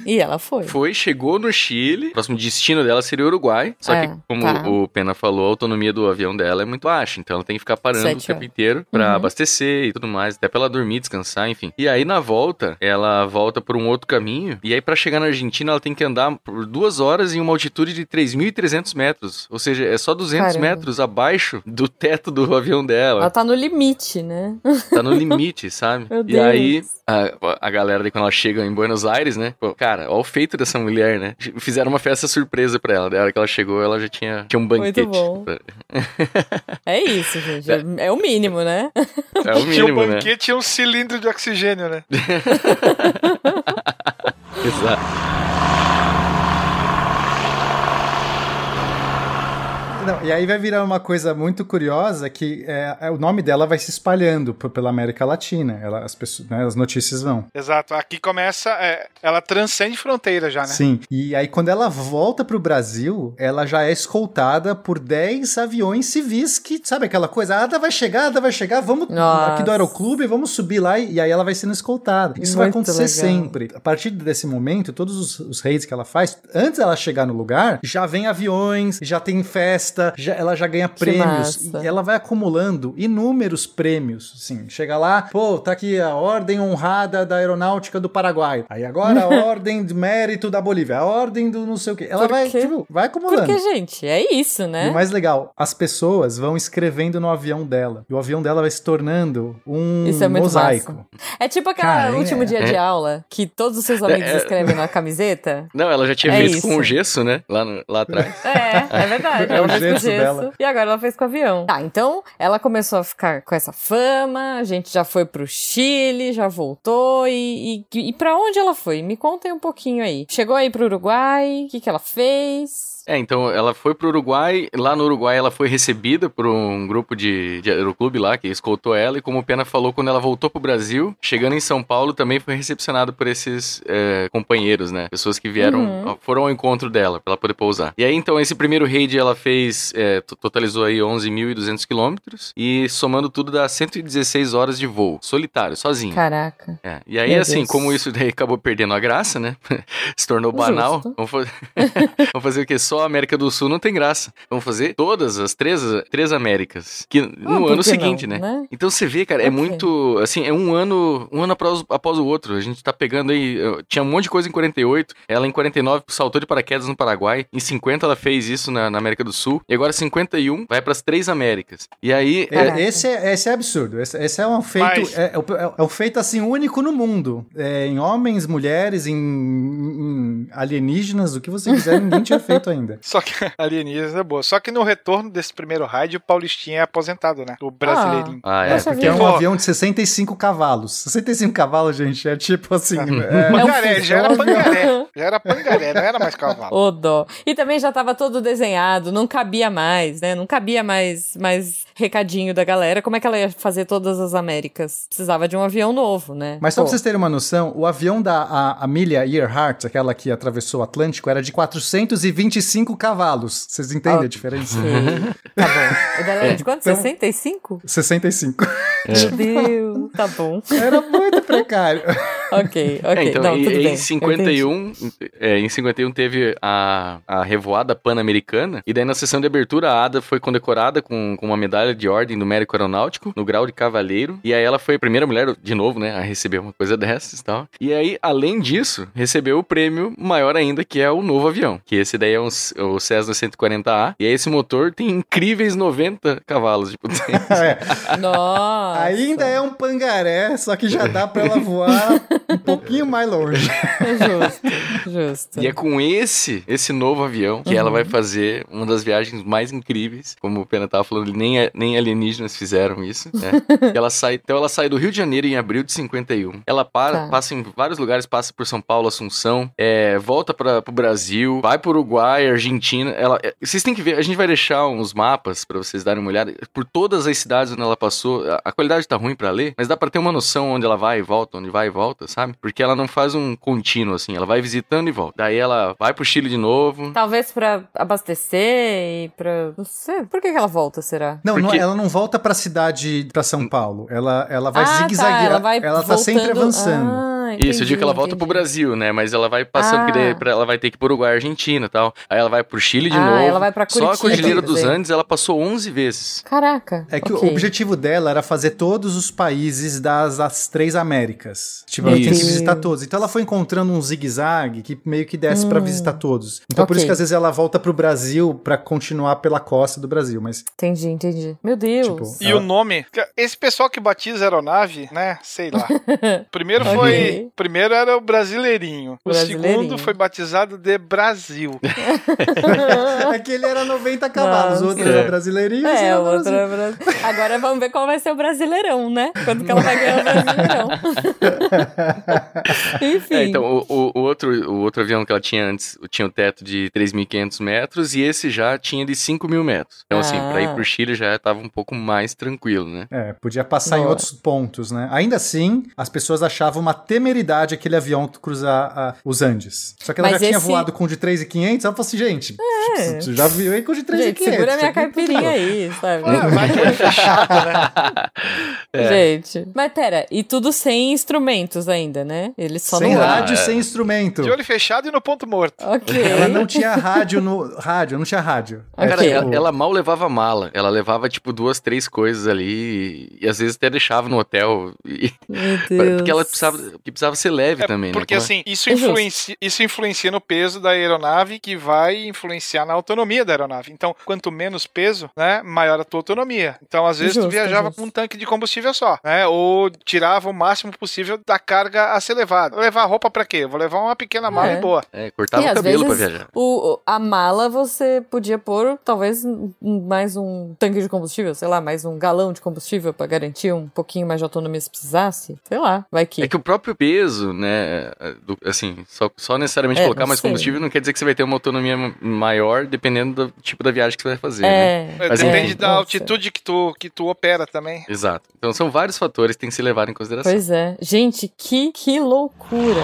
E ela foi.
Foi, chegou no Chile. O próximo destino dela seria o Uruguai. Só
É,
que, como
tá.
o Pena falou, a autonomia do avião dela é muito baixa. Então ela tem que ficar parando
Sete
o tempo
horas.
inteiro pra
Uhum.
abastecer e tudo mais. Até pra ela dormir, descansar, enfim. E aí, na volta, ela volta por um outro caminho. E aí, pra chegar na Argentina, ela tem que andar por duas horas em uma altitude de 3.300 metros. Ou seja, é só 200
Caramba.
metros abaixo do teto do avião dela.
Ela tá no limite, né?
Tá no limite, sabe?
Meu
e
Deus.
aí, a, a galera, quando ela chega em Buenos Aires, né? Pô, cara, olha o feito dessa mulher, né? Fizeram uma festa surpresa pra ela. Da hora que ela chegou, ela já tinha, tinha um banquete.
É isso, gente. É, é o mínimo, né?
É o
tinha um
mínimo, né?
banquete e um cilindro de oxigênio, né?
Exato.
Não, e aí vai virar uma coisa muito curiosa que é, é, o nome dela vai se espalhando pela América Latina. Ela, as, pessoas, né, as notícias vão.
Exato. Aqui começa. é, ela transcende fronteira já, né?
Sim. E aí, quando ela volta pro Brasil, ela já é escoltada por 10 aviões civis que, sabe aquela coisa? A Ada vai chegar, a Ada vai chegar, vamos
Nossa.
aqui do aeroclube, vamos subir lá e, e aí ela vai sendo escoltada. Isso vai
Muito
acontecer
legal.
sempre. A partir desse momento, todos os, os raids que ela faz, antes dela chegar no lugar, já vem aviões, já tem festa, já- ela já ganha prêmios. E ela vai acumulando inúmeros prêmios. Assim, chega lá, pô, tá aqui a Ordem Honrada da Aeronáutica do Paraguai. Aí agora a Ordem de Mérito da Bolívia, a Ordem do não sei o quê. Ela
Por
vai,
quê?
tipo, vai acumulando.
Porque, gente, é isso,
E
né?
o mais legal, as pessoas vão escrevendo no avião dela. E o avião dela vai se tornando um
Isso é muito
mosaico.
massa. É tipo aquela
Cara,
último
é-
dia de aula que todos os seus amigos
É, é.
escrevem na camiseta.
Não, ela já tinha
É
feito
isso.
com o gesso, né? Lá, no- lá atrás.
É, é verdade.
É
Ela
o
fez com
gesso dela.
e agora ela fez com o avião. Tá, então ela começou a ficar com essa fama, a gente já foi pro Chile, já voltou e, e, e para onde ela foi? Me contem um pouquinho aí. Chegou aí pro Uruguai, o que que ela fez?
É, então ela foi pro Uruguai, lá no Uruguai ela foi recebida por um grupo de, de aeroclube lá que escoltou ela e como o Pena falou, quando ela voltou pro Brasil, chegando em São Paulo também foi recepcionada por esses é, companheiros, né? Pessoas que vieram,
Uhum.
foram ao encontro dela pra ela poder pousar. E aí então esse primeiro raid ela fez, é, to- totalizou aí 11.200 quilômetros e somando tudo dá 116 horas de voo, solitário, sozinho.
Caraca.
É, e aí,
Meu
assim,
Deus.
como isso daí acabou perdendo a graça, né? Se tornou banal. Vamos, fa- vamos fazer o quê? Só a América do Sul não tem graça. Vamos fazer todas as três, três Américas. Que no
Ah,
ano seguinte,
não,
né?
né?
Então você vê, cara, é muito. Assim, é um ano, um ano após, após o outro. A gente tá pegando aí. Tinha um monte de coisa em 48. Ela em 49 saltou de paraquedas no Paraguai. Em 50 ela fez isso na, na América do Sul. E agora 51 vai pras três Américas. E aí.
É,
Caraca.
esse, é, esse é absurdo. Esse, esse é um feito.
Mas-
É, é- é um feito assim único no mundo. É, em homens, mulheres, em, em alienígenas, o que você quiser, ninguém tinha feito ainda.
Só que alienígena é boa. Só que no retorno desse primeiro raid, o Paulistinha é aposentado, né? O brasileirinho.
Ah, é.
Poxa
Porque é um.
Pô.
avião de 65 cavalos. 65 cavalos, gente, é tipo assim. é-
Pangaré, já
é um
era
avião.
pangaré. Já era pangaré, não era mais cavalo.
Ô dó. E também já tava todo desenhado, não cabia mais, né? Não cabia mais, mais recadinho da galera. Como é que ela ia fazer todas as Américas? Precisava de um avião novo, né?
Mas só
Pô,
pra vocês terem uma noção, o avião da a, Amelia Earhart, aquela que atravessou o Atlântico, era de 425 cavalos. Vocês entendem
Ah,
a diferença?
Tá bom. O dela era de quanto?
Então-
65?
65.
Meu Deus, tá bom.
Era muito precário.
Ok, ok.
É, então,
não,
e-
tudo
e
bem.
em 51, é, em 51 teve a, a revoada pan-americana, e daí na sessão de abertura a Ada foi condecorada com, com uma medalha de ordem do mérito aeronáutico, no grau de cavaleiro, e aí ela foi a primeira mulher, de novo, né, a receber uma coisa dessas e tal. E aí, além disso, recebeu o prêmio maior ainda, que é o novo avião, que esse daí é um, o Cessna 140A, e aí esse motor tem incríveis 90 cavalos de potência.
É,
Nossa.
ainda é um pangaré, só que já dá pra ela voar um pouquinho mais longe.
Justo, justo.
E é com esse, esse novo avião que ela vai fazer uma das viagens mais incríveis. Como o Pena tava falando, nem, nem alienígenas fizeram isso, né? Ela sai, então ela sai do Rio de Janeiro em abril de 51. Ela para,
Tá.
passa em vários lugares, passa por São Paulo, Assunção, é, volta para pro Brasil, vai pro Uruguai, Argentina. Ela, é, vocês têm que ver, a gente vai deixar uns mapas pra vocês darem uma olhada por todas as cidades onde ela passou. A, a qualidade tá ruim pra ler, mas dá pra ter uma noção onde ela vai e volta, onde vai e volta, sabe? Porque ela não faz um contínuo assim, ela vai visitando e volta. Daí ela vai pro Chile de novo.
Talvez pra abastecer e pra. Não sei. Por que, que ela volta, será?
Não, não,
Porque-
ela não volta pra cidade, pra São Paulo. Ela, ela vai
ah,
zigue-zaguear.
Tá, ela vai
ela tá sempre
voltando-
avançando.
Ah,
Isso, eu
entendi,
digo que ela volta pro
entendi.
Brasil, né? Mas ela vai passando,
Ah.
daí ela vai ter que ir pro Uruguai, Argentina e tal. Aí ela vai pro Chile de
Ah,
novo.
ela vai pra
Só a
Curitiba,
Cordilheira dos. Andes ela passou 11 vezes.
Caraca.
É que
ok.
o objetivo dela era fazer todos os países das, das três Américas. Tipo, ela tinha que visitar todos. Então ela foi encontrando um zigue-zague que meio que desce pra visitar todos. Então por
Hum. Ok.
isso que às vezes ela volta pro Brasil pra continuar pela costa do Brasil. Mas
Entendi, entendi. Meu Deus.
Tipo,
E
Ela-
o nome? Esse pessoal que batiza aeronave, né? Sei lá. Primeiro
Ok.
Foi. Primeiro era o Brasileirinho. O
Brasileirinho.
segundo foi batizado de Brasil.
aquele era 90 cavalos, o outro era brasileirinho. esse
É,
era
o outro
Brasil.
é Brasil. Agora vamos ver qual vai ser o Brasileirão, né? Quando que ela vai ganhar o Brasileirão. Enfim.
É, então, o, o- o outro, o outro avião que ela tinha antes tinha o teto de 3.500 metros e esse já tinha de 5 mil metros. Então, assim, pra ir
Ah.
pro Chile já tava um pouco mais tranquilo, né?
É, podia passar em outros pontos, né? Ainda assim, as pessoas achavam uma temeridade aquele avião cruzar ah, os Andes. Só que ela
Mas
já tinha
esse-
voado com o de 3,500, ela falou assim, gente, você já viu aí com o de 3,500.
Gente, segura a minha
é
caipirinha aí, sabe?
Ah, vai que é fechado, né?
É.
Gente. Mas pera, e tudo sem instrumentos ainda, né? Eles só
Sem
não
rádio,
é.
sem instrumento.
De olho fechado e no ponto morto.
Ok.
Ela não tinha rádio no... Rádio, não tinha rádio. É,
Cara, ela, ela mal levava mala. Ela levava, tipo, duas, três coisas ali e, e às vezes até deixava no hotel. E-
Meu Deus.
porque ela precisava, precisava ser leve
É,
também,
porque
né?
assim, isso
É justo.
influencia, isso influencia no peso da aeronave, que vai influenciar na autonomia da aeronave. Então, quanto menos peso, né, maior a tua autonomia. Então, às vezes, tu
Justo,
viajava
justo.
com um tanque de combustível só, né? Ou tirava o máximo possível da carga a ser levada. Levar roupa pra quê? Vou levar uma pequena mala
É.
e boa.
É, cortava
E
o cabelo pra
vezes,
viajar.
O, a mala você podia pôr, talvez, mais um tanque de combustível, sei lá, mais um galão de combustível pra garantir um pouquinho mais de autonomia se precisasse. Sei lá, vai que.
É que o próprio peso, né? do- assim, só, só necessariamente
É,
colocar mais
sei.
combustível não quer dizer que você vai ter uma autonomia maior dependendo do tipo da viagem que você vai fazer, né?
É.
É,
Mas
Depende
enfim.
da
Nossa.
altitude que tu, que tu opera também.
Exato. Então são vários fatores que tem que ser levado em consideração.
Pois é. Gente, que, que loucura.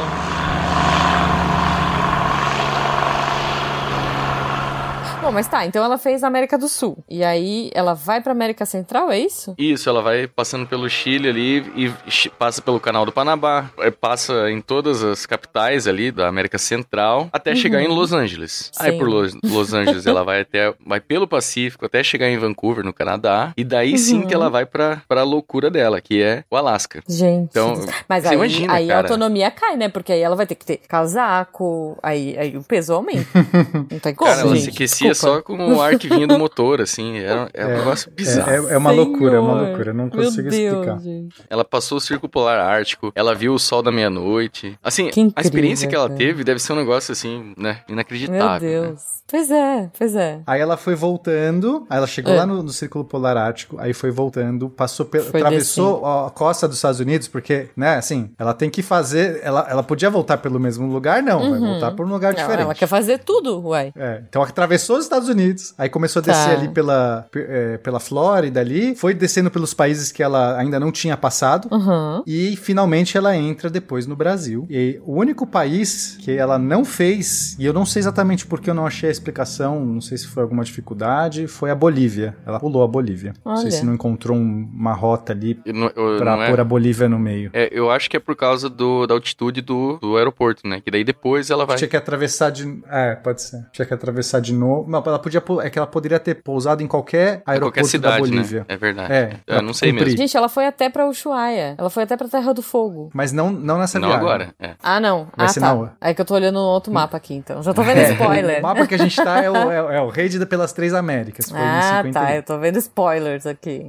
Bom, mas tá, então ela fez a América do Sul. E aí ela vai pra América Central, é isso?
Isso, ela vai passando pelo Chile ali e passa pelo Canal do Panamá, eh, passa em todas as capitais ali da América Central, até chegar em Los Angeles. Aí
Sim.
por Los, Los Angeles ela vai até vai pelo Pacífico até chegar em Vancouver, no Canadá, e daí sim que ela vai pra, pra loucura dela, que é o Alasca.
Gente.
Então,
mas aí,
imagina,
aí a
cara.
autonomia cai, né? Porque aí ela vai ter que ter casaco, aí, aí o peso aumenta. Não tem como,
Cara, ela
gente.
se aquecia. Só com o ar que vinha do motor, assim, era, é um negócio bizarro.
É, é- é uma loucura, é uma
Senhor.
loucura. Eu não
Meu
consigo
Deus,
explicar.
gente.
Ela passou o Círculo Polar Ártico, ela viu o sol da meia-noite. Assim,
Que
a experiência
incrível,
que ela
cara.
teve deve ser um negócio assim, né,
Meu
inacreditável. né?
Deus. Pois é, pois é.
Aí ela foi voltando, aí ela chegou
É.
lá no, no Círculo Polar Ártico, aí foi voltando, passou atravessou a costa dos Estados Unidos, porque, né, assim, ela tem que fazer, ela, ela podia voltar pelo mesmo lugar, não, vai voltar por um lugar
Ela,
diferente.
ela quer fazer tudo, uai.
É, então atravessou os Estados Unidos, aí começou a descer
Tá.
ali pela, pe- é, pela Flórida ali, foi descendo pelos países que ela ainda não tinha passado,
Uhum.
e finalmente ela entra depois no Brasil. E o único país que ela não fez, e eu não sei exatamente porque eu não achei a explicação, não sei se foi alguma dificuldade, foi a Bolívia. Ela pulou a Bolívia. Não sei
Olha.
se não encontrou um- uma rota ali
Eu não- eu-
pra
não é-
pôr a Bolívia no meio.
É, eu acho que é por causa do, da altitude do, do aeroporto, né? Que daí depois ela vai.
Tinha que atravessar de. É, pode ser. Tinha que atravessar de novo. Não, ela podia. É que ela poderia ter pousado em qualquer aeroporto
qualquer cidade,
da Bolívia.
né? É verdade.
É,
eu não sei
cumprir.
mesmo.
Gente, ela foi até pra Ushuaia. Ela foi até pra Terra do Fogo.
Mas não, não nessa
Não
viagem.
agora. É.
Ah, não.
Vai
ah,
ser
tá.
na hora.
É que eu tô olhando um outro mapa aqui, então. Já tô vendo
É,
spoiler.
O mapa que a gente tá é o, é, é o rei de- pelas três Américas. Foi em
Ah,
51.
tá. Eu tô vendo spoilers aqui.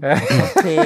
Ok.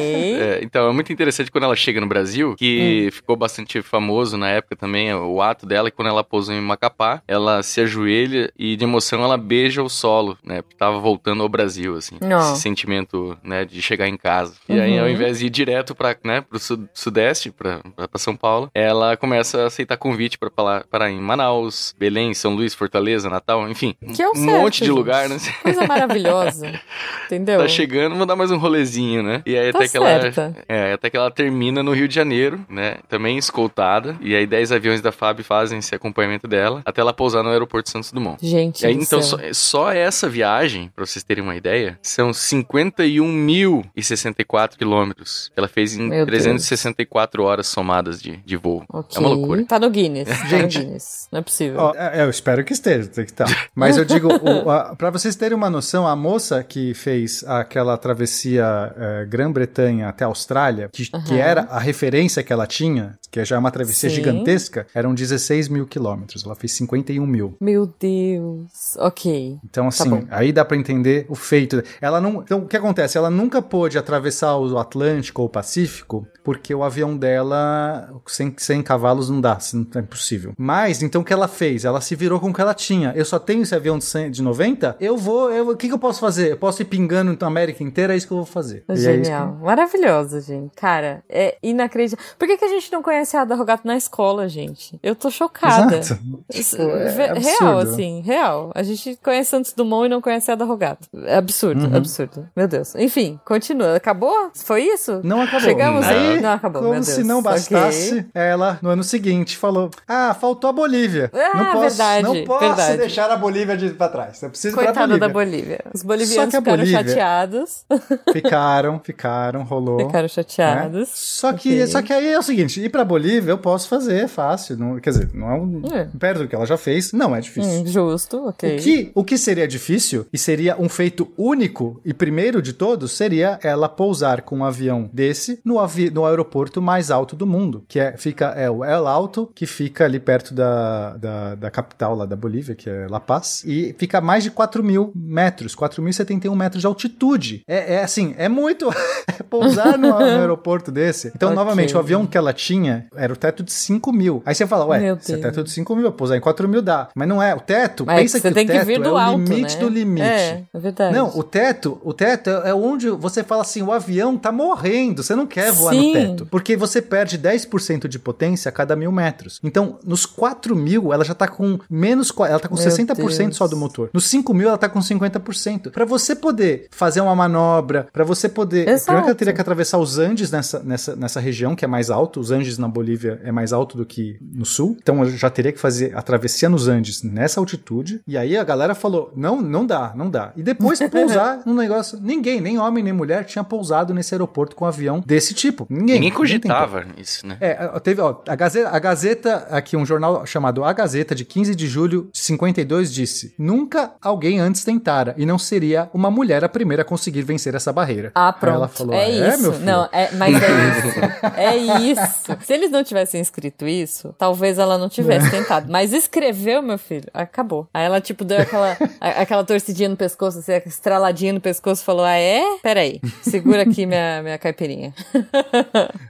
É, então, é muito interessante quando ela chega no Brasil, que
Hum.
ficou bastante famoso na época também, o ato dela, que quando ela pousou em Macapá, ela se ajoelha e de emoção ela beija o solo, né? Tava voltando ao Brasil, assim.
Não.
Esse sentimento, né, de chegar em casa. E aí, ao
Uhum.
invés de ir direto pra, né, pro su- sudeste, pra, pra, pra São Paulo, ela começa a aceitar convite pra parar, em Manaus, Belém, São Luís, Fortaleza, Natal, enfim.
Que é
um
certo,
monte de
gente.
lugar, né?
Coisa maravilhosa. Entendeu?
Tá chegando, vou dar mais um rolezinho, né? E aí
Tá
até que ela.
certa.
É, até que ela termina no Rio de Janeiro, né? Também escoltada. E aí 10 aviões da FAB fazem esse acompanhamento dela até ela pousar no aeroporto Santos Dumont.
Gente,
E aí, então,
céu.
só, só essa viagem, pra vocês terem uma ideia, são 51.064 quilômetros. Ela fez em
Meu Deus.
364 horas somadas de, de voo.
Ok.
É uma loucura.
Tá no Guinness.
Gente.
Tá no Guinness. Não é possível.
Ó, é, eu espero que esteja, tem que estar. Mas eu digo, o, a, pra vocês terem uma noção, a moça que fez aquela travessia eh, Grã-Bretanha até a Austrália, que, que era a referência que ela tinha, que já é uma travessia
Sim.
gigantesca, eram 16 mil quilômetros. Ela fez 51 mil.
Meu Deus. Ok.
Então, assim,
bom.
aí dá pra entender o feito. Ela não. Então, o que acontece? Ela nunca pôde atravessar o Atlântico ou o Pacífico, porque o avião dela, sem, sem cavalos, não dá, não é impossível. Mas, então, o que ela fez? Ela se virou com o que ela tinha. Eu só tenho esse avião de, 100, de 90, eu vou. eu- O que, que eu posso fazer? Eu posso ir pingando na América inteira, é isso que eu vou fazer. É isso que-
Genial. Maravilhosa, gente. Cara, é inacreditável. Por que, que a gente não conhece a Ada Rogato na escola, gente? Eu tô chocada.
Exato. Tipo, é
real, assim, real. A gente conhece Santos Dumont e não conhece a Ada Rogato. É absurdo,
Uhum.
absurdo. Meu Deus. Enfim, continua. Acabou? Foi isso?
Não acabou.
Chegamos
Não.
aí? Não acabou,
Como
meu Deus.
se não bastasse,
Ok.
ela, no ano seguinte, falou: Ah, faltou a Bolívia.
Ah,
não posso,
verdade,
não posso
verdade.
deixar a Bolívia de, pra trás. Eu preciso
Coitada da Bolívia. Os bolivianos
que
ficaram
Bolívia-
chateados.
Ficaram, ficaram, rolou.
Ficaram
né?
chateados.
Só, que,
Ok.
só que aí é o seguinte: ir pra Bolívia eu posso fazer, fácil. Não, quer dizer, não é um.
É.
Perto do que ela já fez, não é difícil.
Hum, justo, ok.
O que, o que seria difícil, e seria um feito único e primeiro de todos, seria ela pousar com um avião desse no, avi no aeroporto mais alto do mundo, que é, fica, é o El Alto, que fica ali perto da, da, da capital lá da Bolívia, que é La Paz, e fica a mais de 4 mil metros, 4.071 metros de altitude. É, é assim, é muito. pousar no, aeroporto desse. Então,
Ok.
novamente, o avião que ela tinha era o teto de 5 mil. Aí você fala, ué, se é teto de 5 mil, pousar em 4 mil dá. Mas não é. O teto,
Mas
pensa
você
que
tem
o
que vir
é
do alto,
limite
né?
do limite.
É, é verdade.
Não, o teto, o teto é onde você fala assim, o avião tá morrendo, você não quer voar
Sim.
no teto. Porque você perde 10% de potência a cada mil metros. Então, nos 4 mil, ela já tá com menos, ela tá com
Meu
60% só
Deus.
do motor. Nos 5 mil, ela tá com 50%. Pra você poder fazer uma manobra, pra você poder...
Exato.
Primeiro que ela teria que atravessar os Andes nessa, nessa, nessa região, que é mais alto. Os Andes na Bolívia é mais alto do que no sul. Então, eu já teria que fazer a travessia nos Andes nessa altitude. E aí a galera falou, não, não dá, não dá. E depois pousar num negócio... Ninguém, nem homem, nem mulher, tinha pousado nesse aeroporto com um avião desse tipo. Ninguém.
Ninguém cogitava isso, né?
É, teve, ó, a Gazeta, a Gazeta, aqui um jornal chamado A Gazeta, de 15 de julho de 52, disse: Nunca alguém antes tentara, e não seria uma mulher a primeira a conseguir vencer essa barreira.
Ah,
Aí
pronto.
ela falou:
é
"Ah,
isso.
meu filho?"
não, é, mas é isso. É isso. Se eles não tivessem escrito isso, talvez ela não tivesse
É.
tentado. Mas escreveu, meu filho, acabou. Aí ela, tipo, deu aquela, a- aquela torcidinha no pescoço, assim, estraladinha no pescoço falou: Ah, é? Peraí, segura aqui minha, minha caipirinha.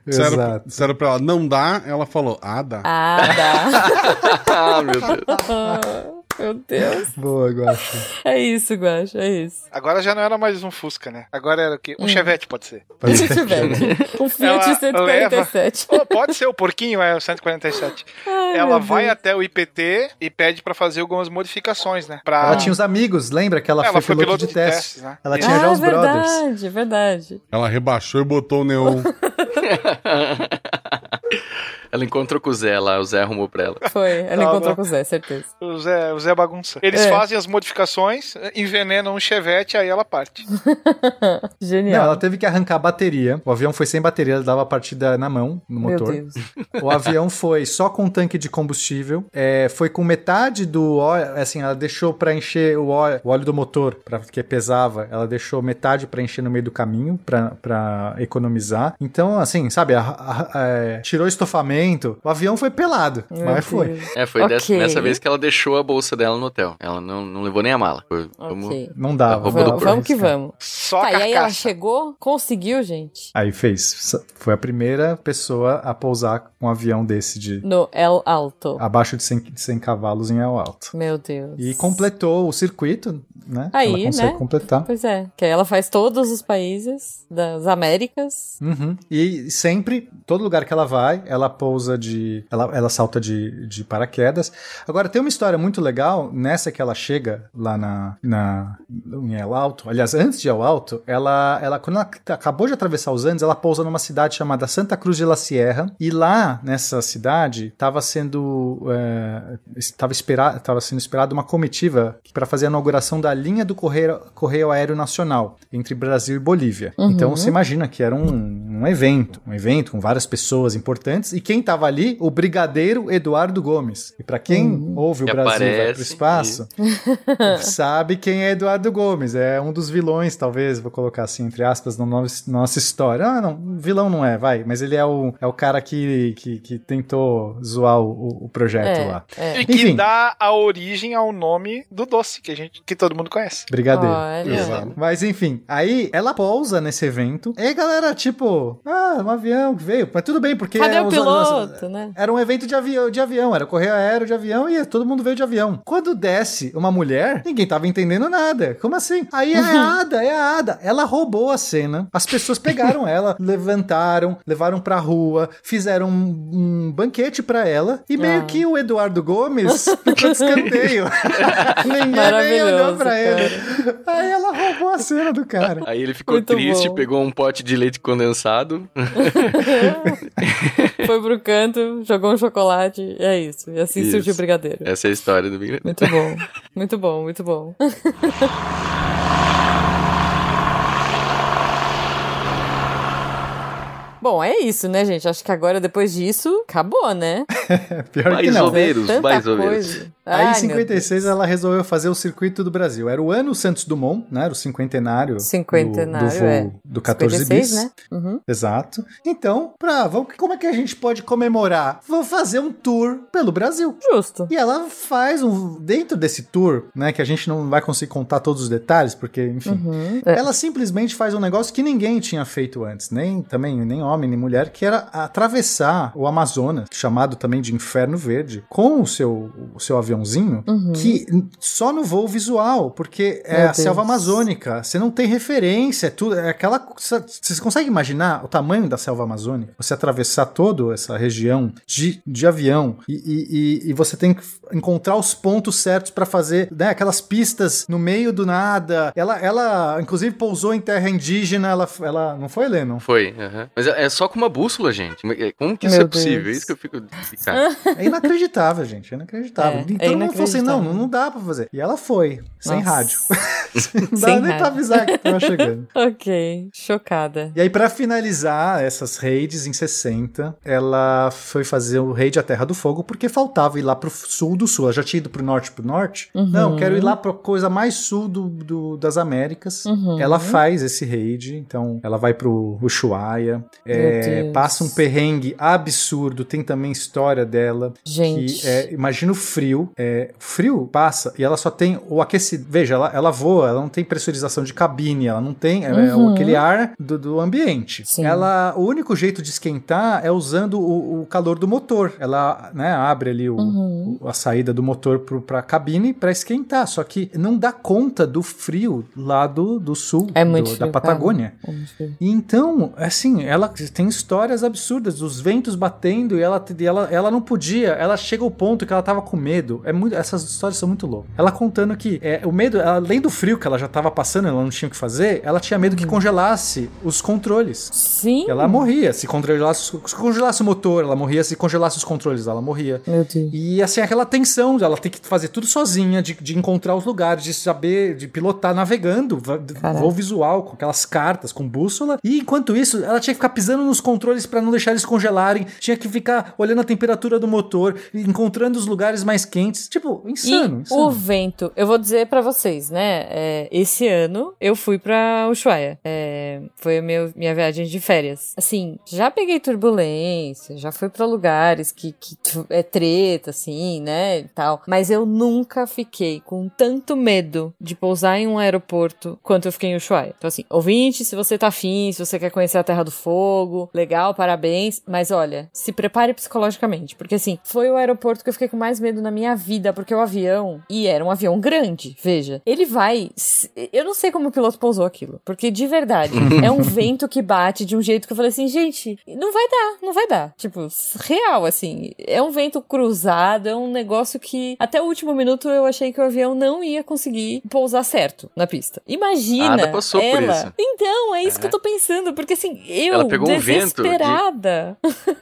Exato.
disseram pra ela, não dá, ela falou, ah, dá.
Ah, dá.
ah, meu Deus.
meu Deus.
Boa, Guaxa.
É isso, Guaxa, é isso.
Agora já não era mais um Fusca, né? Agora era o quê? Um Chevette pode ser.
Pode
Se
ser.
tiver. Um Fiat
Ela
147.
Pô, pode ser, o porquinho é o 147.
Ai,
Ela vai
Deus.
até o IPT e pede pra fazer algumas modificações, né? Pra...
Ela tinha os amigos, lembra que ela,
Ela
foi,
foi
piloto,
piloto
de
de
teste.
testes, né?
Ela
Isso.
tinha já
ah,
os brothers.
verdade, verdade.
Ela rebaixou e botou o neon.
Ela encontrou com o Zé lá, o Zé arrumou pra ela.
Foi, ela
Não,
encontrou
não.
com o Zé, certeza.
O Zé, o Zé bagunça. Eles
É.
fazem as modificações, envenenam um Chevette, aí ela parte.
Não,
Genial.
ela teve que arrancar a bateria. O avião foi sem bateria, ela dava a partida na mão, no
Meu
motor.
Deus.
O avião foi só com tanque de combustível. É, foi com metade do óleo. Assim, ela deixou pra encher o óleo, o óleo do motor, pra, que pesava. Ela deixou metade pra encher no meio do caminho, pra, pra economizar. Então, assim, sabe, a- a- a- é, tirou o O avião foi pelado,
Meu
mas foi.
Deus.
É, foi
Ok.
dessa, dessa vez que ela deixou a bolsa dela no hotel. Ela não, não levou nem a mala. Foi, como-
Ok.
Não
do
Vamos, vamos que vamos.
Só
Tá,
a
e aí ela chegou, conseguiu, gente,
Aí fez. Foi a primeira pessoa a pousar um avião desse de
no El Alto.
abaixo de 100, de 100 cavalos em El Alto.
Meu Deus.
E completou o circuito, né?
Aí,
Ela consegue
né?
completar.
Pois é, que aí ela faz todos os países das Américas.
Uhum. E sempre, todo lugar que ela vai, ela pousa de. Ela, ela salta de, de paraquedas. Agora, tem uma história muito legal nessa que ela chega lá na, na, em El Alto. Aliás, antes de El Alto, ela, ela, quando ela acabou de atravessar os Andes, ela pousa numa cidade chamada Santa Cruz de la Sierra. E lá, nessa cidade, estava sendo. É, estava espera, tava sendo esperada uma comitiva para fazer a inauguração da linha do Correio, Correio Aéreo Nacional entre Brasil e Bolívia. Então, você imagina que era um, um evento, um evento com várias pessoas importantes. E quem estava ali? O brigadeiro Eduardo Gomes. E para quem ouve o
Que
Brasil vai pro
aparece
espaço, sabe quem é Eduardo Gomes. É um dos vilões, talvez, vou colocar assim, entre aspas, na nossa, nossa história. Ah, não, vilão não é, vai. Mas ele é o, é o cara que, que, que tentou zoar o, o projeto
É,
lá.
é.
E que
Enfim.
dá a origem ao nome do doce, que a gente, que todo mundo conhece.
Brigadeiro.
Olha.
Exato.
Mas enfim, aí ela pousa nesse evento. E aí, galera, tipo, ah, um avião que veio. Mas tudo bem, porque.
Cadê
é
o
os-
piloto, né?
Era um evento de avião, de avião, era correio aéreo de avião e todo mundo veio de avião. Quando desce uma mulher, ninguém tava entendendo nada. Como assim? Aí é a Ada, é a Ada. Ela roubou a cena. As pessoas pegaram ela, levantaram, levaram pra rua, fizeram um, um banquete pra ela e meio
Ah.
que o Eduardo Gomes ficou de escanteio. ninguém nem olhou pra ele. Aí ela roubou a cena do cara.
Aí ele ficou
Muito
triste,
bom.
pegou um pote de leite condensado.
Foi pro canto, jogou um chocolate, é isso. E assim
Isso.
surgiu o brigadeiro.
Essa é a história do Big
Muito bom. Muito bom, muito bom. Bom, é isso, né, gente? Acho que agora, depois disso, acabou, né?
Pior que
Mais
não.
ou menos,
Tanta
mais ou menos.
coisa.
Aí, em
meu
56, ela resolveu fazer o circuito do Brasil. Era o ano Santos Dumont, né? Era o cinquentenário,
Cinquentenário,
do, do voo
é.
do 14
56,
bis.
né? Uhum.
Exato. Então, pra, vamos, como é que a gente pode comemorar? Vou fazer um tour pelo Brasil.
Justo.
E ela faz um. Dentro desse tour, né? Que a gente não vai conseguir contar todos os detalhes, porque, enfim.
Uhum. É.
Ela simplesmente faz um negócio que ninguém tinha feito antes, nem também, nem homem, nem mulher, que era atravessar o Amazonas, chamado também de Inferno Verde, com o seu, o seu aviãozinho, que só no voo visual, porque é
Uhum. Meu
a selva
Deus.
amazônica, você não tem referência, é tudo, é aquela. Você consegue imaginar o tamanho da selva amazônica? Você atravessar toda essa região de, de avião e, e- e- e você tem que encontrar os pontos certos pra fazer né, aquelas pistas no meio do nada. Ela, ela inclusive, pousou em terra indígena. Ela, ela não foi, Lennon?
Foi. Mas é é só com uma bússola, gente. Como que isso
Meu
é possível?
Deus.
É isso que eu fico. Cara,
É inacreditável, gente. É inacreditável.
É,
e
é
todo mundo falou assim: não, não dá pra fazer. E ela foi, sem
Nossa.
rádio. não dá
Sem
nem pra
rádio.
avisar que tava chegando.
Ok, chocada.
E aí, pra finalizar essas raids em 60, ela foi fazer o raid à Terra do Fogo porque faltava ir lá pro sul do sul. Ela já tinha ido pro norte pro norte.
Uhum.
Não, quero ir lá pra coisa mais sul do, do- das Américas.
Uhum.
Ela faz esse raid, então ela vai pro Ushuaia, é, passa um perrengue absurdo. Tem também história dela.
Gente.
Que é, imagina o frio. É, o frio passa e ela só tem o aquecido. Veja, ela, ela voa, ela não tem pressurização de cabine, ela não tem é, é
Uhum.
aquele ar do, do ambiente.
Sim.
Ela, o único jeito de esquentar é usando o, o calor do motor. Ela né, abre ali o,
Uhum.
a saída do motor pro, pra cabine para esquentar. Só que não dá conta do frio lá do, do sul,
É muito
do-
frio,
da Patagônia.
É frio.
E então, assim, ela tem histórias absurdas, os ventos batendo e ela, e ela, ela não podia, ela chega ao ponto que ela tava com medo. É muito, essas histórias são muito loucas. Ela contando que é, o medo, além do frio que ela já tava passando, ela não tinha o que fazer, ela tinha medo que congelasse os controles.
Sim.
Ela morria se congelasse, se congelasse o motor, ela morria se congelasse os controles, ela morria.
Meu Deus.
E assim, aquela tensão, ela tem que fazer tudo sozinha, de, de encontrar os lugares, de saber, de pilotar navegando,
Caraca.
voo visual, com aquelas cartas, com bússola. E enquanto isso, ela tinha que ficar pisando nos controles pra não deixar eles congelarem, tinha que ficar olhando a temperatura do motor, encontrando os lugares mais quentes. Tipo, insano.
e
insano.
o vento, eu vou dizer pra vocês, né? é, esse ano eu fui pra Ushuaia. É, foi a meu, minha viagem de férias. Assim, já peguei turbulência, já fui pra lugares que, que é treta, assim, né? E tal. Mas eu nunca fiquei com tanto medo de pousar em um aeroporto quanto eu fiquei em Ushuaia. Então, assim, ouvinte, se você tá afim, se você quer conhecer a Terra do Fogo, legal, parabéns. Mas olha, se prepare psicologicamente. Porque, assim, foi o aeroporto que eu fiquei com mais medo na minha vida, porque o avião, e era um avião grande, veja, ele vai. Eu não sei como o piloto pousou aquilo. Porque, de verdade, é um vento que bate de um jeito que eu falei assim, gente, não vai dar, não vai dar. Tipo, real, assim. É um vento cruzado, é um negócio que até o último minuto eu achei que o avião não ia conseguir pousar certo na pista. Imagina.
Ada passou por
ela.
isso.
Então, é isso que eu tô pensando, porque assim, eu
pegou um vento de-.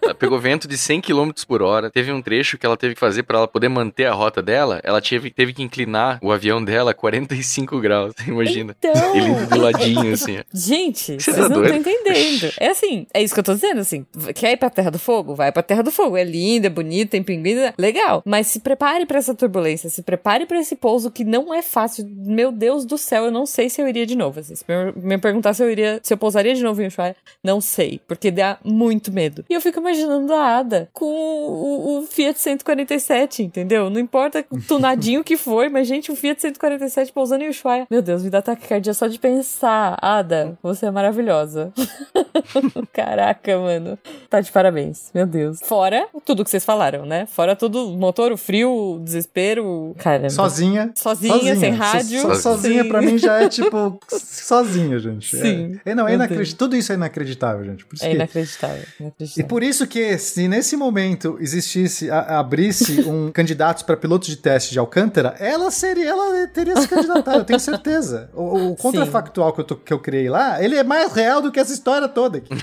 Ela pegou vento de 100 km por hora. Teve um trecho que ela teve que fazer pra ela poder manter a rota dela. Ela teve, teve que inclinar o avião dela a 45 graus. Imagina.
Então,
Ele do ladinho, assim.
Gente,
Você
vocês
tá
não estão entendendo. É assim, é isso que eu tô dizendo, assim. Quer ir pra Terra do Fogo? Vai pra Terra do Fogo. É linda, é bonita, tem pinguim, legal. Mas se prepare pra essa turbulência, se prepare pra esse pouso que não é fácil. Meu Deus do céu, eu não sei se eu iria de novo. Assim, se me, me perguntar se eu iria, se eu pousaria de novo em Ushuaia, não sei, porque dá muito medo. E eu fico imaginando a Ada com o, o Fiat 147, entendeu? Não importa o tunadinho que for, mas gente, o Fiat 147 pousando em Ushuaia. Meu Deus, me dá taquicardia só de pensar. Ada, você é maravilhosa. Caraca, mano. Tá de parabéns, meu Deus. Fora tudo que vocês falaram, né? Fora tudo, o motor, o frio, o desespero. Caramba.
Sozinha.
Sozinha, sem rádio.
So- so- sozinha
Sim.
pra mim já é tipo sozinha, gente.
Sim.
É, é, não, é inacreditável. Tudo isso é inacreditável, gente. Por
É
que-
inacreditável.
E
inacreditável.
por isso que, se nesse momento existisse, a- abrisse um candidatos para pilotos de teste de Alcântara, ela seria, ela teria se candidatado, eu tenho certeza. O, o contrafactual que eu, tô- que eu criei lá, ele é mais real do que essa história toda aqui.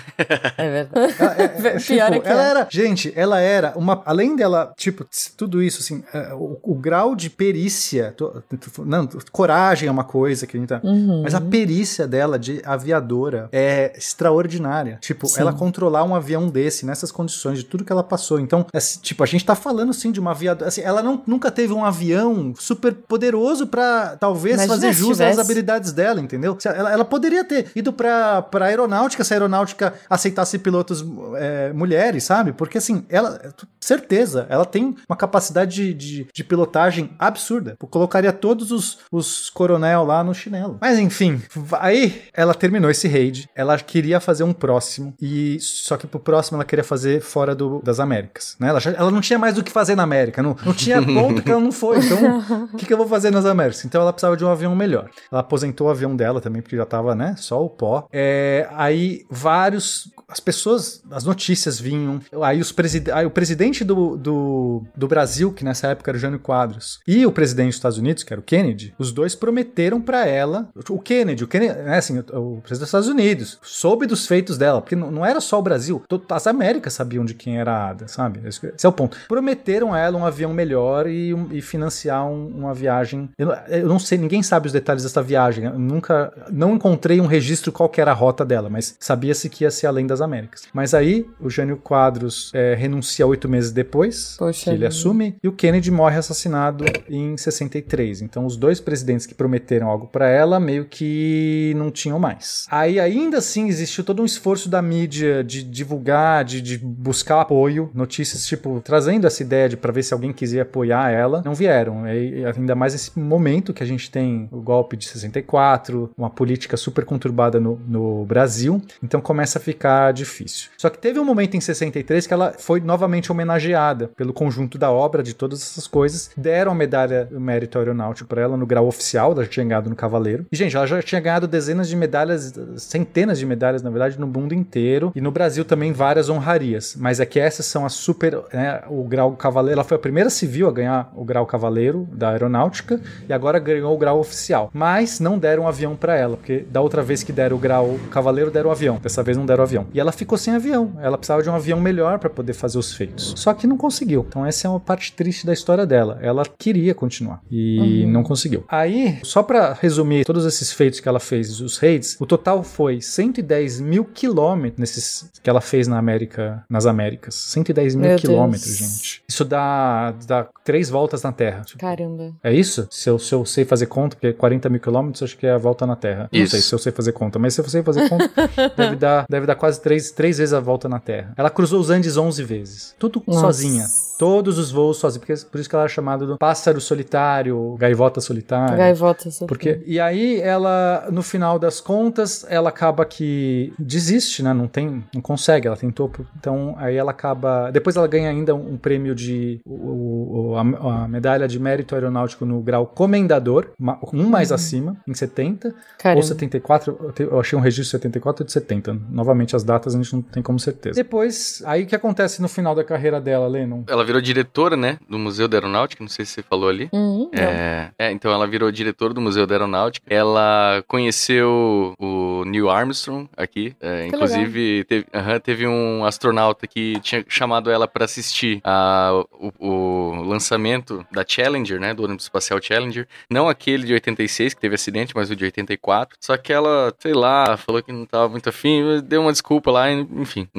É verdade.
É,
Pior
tipo,
é que
ela
é.
era, gente, ela era uma, além dela, tipo, tudo isso, assim, é, o, o grau de perícia, tô- tô- não, coragem é uma coisa que a gente tá,
Uhum.
mas a perícia dela de aviadora é extraordinária. Tipo,
Sim.
ela controlar um avião desse, nessas condições, de tudo que ela passou. Então, assim, tipo, a gente tá falando, assim, de uma aviadora... Assim, ela não, nunca teve um avião super poderoso pra, talvez,
Imagina
fazer jus às habilidades dela, entendeu? Ela, ela poderia ter ido pra, pra aeronáutica, se a aeronáutica aceitasse pilotos é, mulheres, sabe? Porque, assim, ela... Certeza, ela tem uma capacidade de, de, de pilotagem absurda. Eu colocaria todos os, os coronel lá no chinelo. Mas, enfim, aí ela terminou esse raid, ela queria fazer um próximo, e só que pro próximo ela queria fazer fora do, das Américas, né? Ela, já- ela não tinha mais o que fazer na América, não, não tinha ponto que ela não foi, então o que, que eu vou fazer nas Américas? Então ela precisava de um avião melhor. Ela aposentou o avião dela também, porque já tava, né, só o pó. É, aí vários, as pessoas, as notícias vinham, aí, os preside, aí o presidente do, do, do Brasil, que nessa época era o Jânio Quadros, e o presidente dos Estados Unidos, que era o Kennedy, os dois prometeram pra ela, o Kennedy, o Kennedy, né, assim, o, o presidente dos Estados Unidos, soube dos feitos dela, porque não, não era só o Brasil, as Américas sabiam de quem era a Ada, sabe? Esse é o ponto. Prometeram a ela um avião melhor e, um- e financiar um- uma viagem. Eu, não- eu não sei, ninguém sabe os detalhes dessa viagem. Eu nunca, não encontrei um registro qual era a rota dela, mas sabia-se que ia ser além das Américas. Mas aí o Jânio Quadros é, renuncia oito meses depois
Poxa
que ele assume e o Kennedy morre assassinado em 63. Então os dois presidentes que prometeram algo pra ela meio que não tinham mais. Aí ainda assim existiu todo um esforço da mídia de divulgar, de, de buscar apoio, notícias tipo trazendo essa ideia de para ver se alguém quisia apoiar ela. Não vieram. E, ainda mais nesse momento que a gente tem o golpe de 64, uma política super conturbada no, no Brasil. Então começa a ficar difícil. Só que teve um momento em 63 que ela foi novamente homenageada pelo conjunto da obra, de todas essas coisas. Deram a medalha do mérito aeronáutico para ela no grau oficial, ela já tinha ganhado no Cavaleiro. E, gente, ela já tinha ganhado dezenas de medalhas, centenas de medalhas, na verdade, no mundo inteiro. E no Brasil também várias honrarias. Mas é que essas são as super. Né, o grau Cavaleiro. Ela foi a primeira civil a ganhar o grau Cavaleiro da aeronáutica e agora ganhou o grau oficial. Mas não deram um avião para ela, porque da outra vez que deram o grau Cavaleiro, deram o avião. Dessa vez não deram o avião. E ela ficou sem avião. Ela precisava de um avião melhor para poder fazer os feitos. Só que não conseguiu. Então essa é uma parte triste da história dela. Ela queria continuar e não conseguiu. Aí, só para resumir todos esses feitos que ela fez, os raids, o total foi 110 mil quilômetros nesses que ela fez na América, nas Américas. 110 mil
Meu
quilômetros,
Deus.
gente. Isso dá, dá três voltas na Terra.
Caramba.
É isso? Se eu, se eu sei fazer conta, porque 40 mil quilômetros acho que é a volta na Terra. Não
Isso.
sei se eu sei fazer conta, mas se eu sei fazer conta, deve, dar, deve dar quase três, três vezes a volta na Terra. Ela cruzou os Andes 11 vezes. Tudo
Nossa.
sozinha. Todos os voos sozinha. Porque, por isso que ela é chamada do pássaro solitário, gaivota solitária.
Gaivota. essa
Porque, e aí ela, no final das contas, ela acaba que desiste, né? Não tem, não consegue, ela tentou, então aí ela acaba, depois ela ganha ainda um, prêmio de, o, o- a, a medalha de mérito aeronáutico no grau comendador, um mais acima, em 70,
Caramba.
ou 74, eu achei um registro de 74 ou de 70, novamente as datas a gente não tem como certeza. Depois, aí o que acontece no final da carreira dela, Lennon?
Ela virou diretora, né, do Museu da Aeronáutica, não sei se você falou ali.
Uhum, não.
É, é, então ela virou diretora do Museu da Aeronáutica. Ela conheceu o Neil Armstrong aqui. é,
Que
inclusive, teve, teve um astronauta que tinha chamado ela para assistir a, o, o lançamento da Challenger, né? Do ônibus espacial Challenger. Não aquele de 86, que teve acidente, mas o de 84. Só que ela, sei lá, falou que não tava muito afim, deu uma desculpa lá, enfim.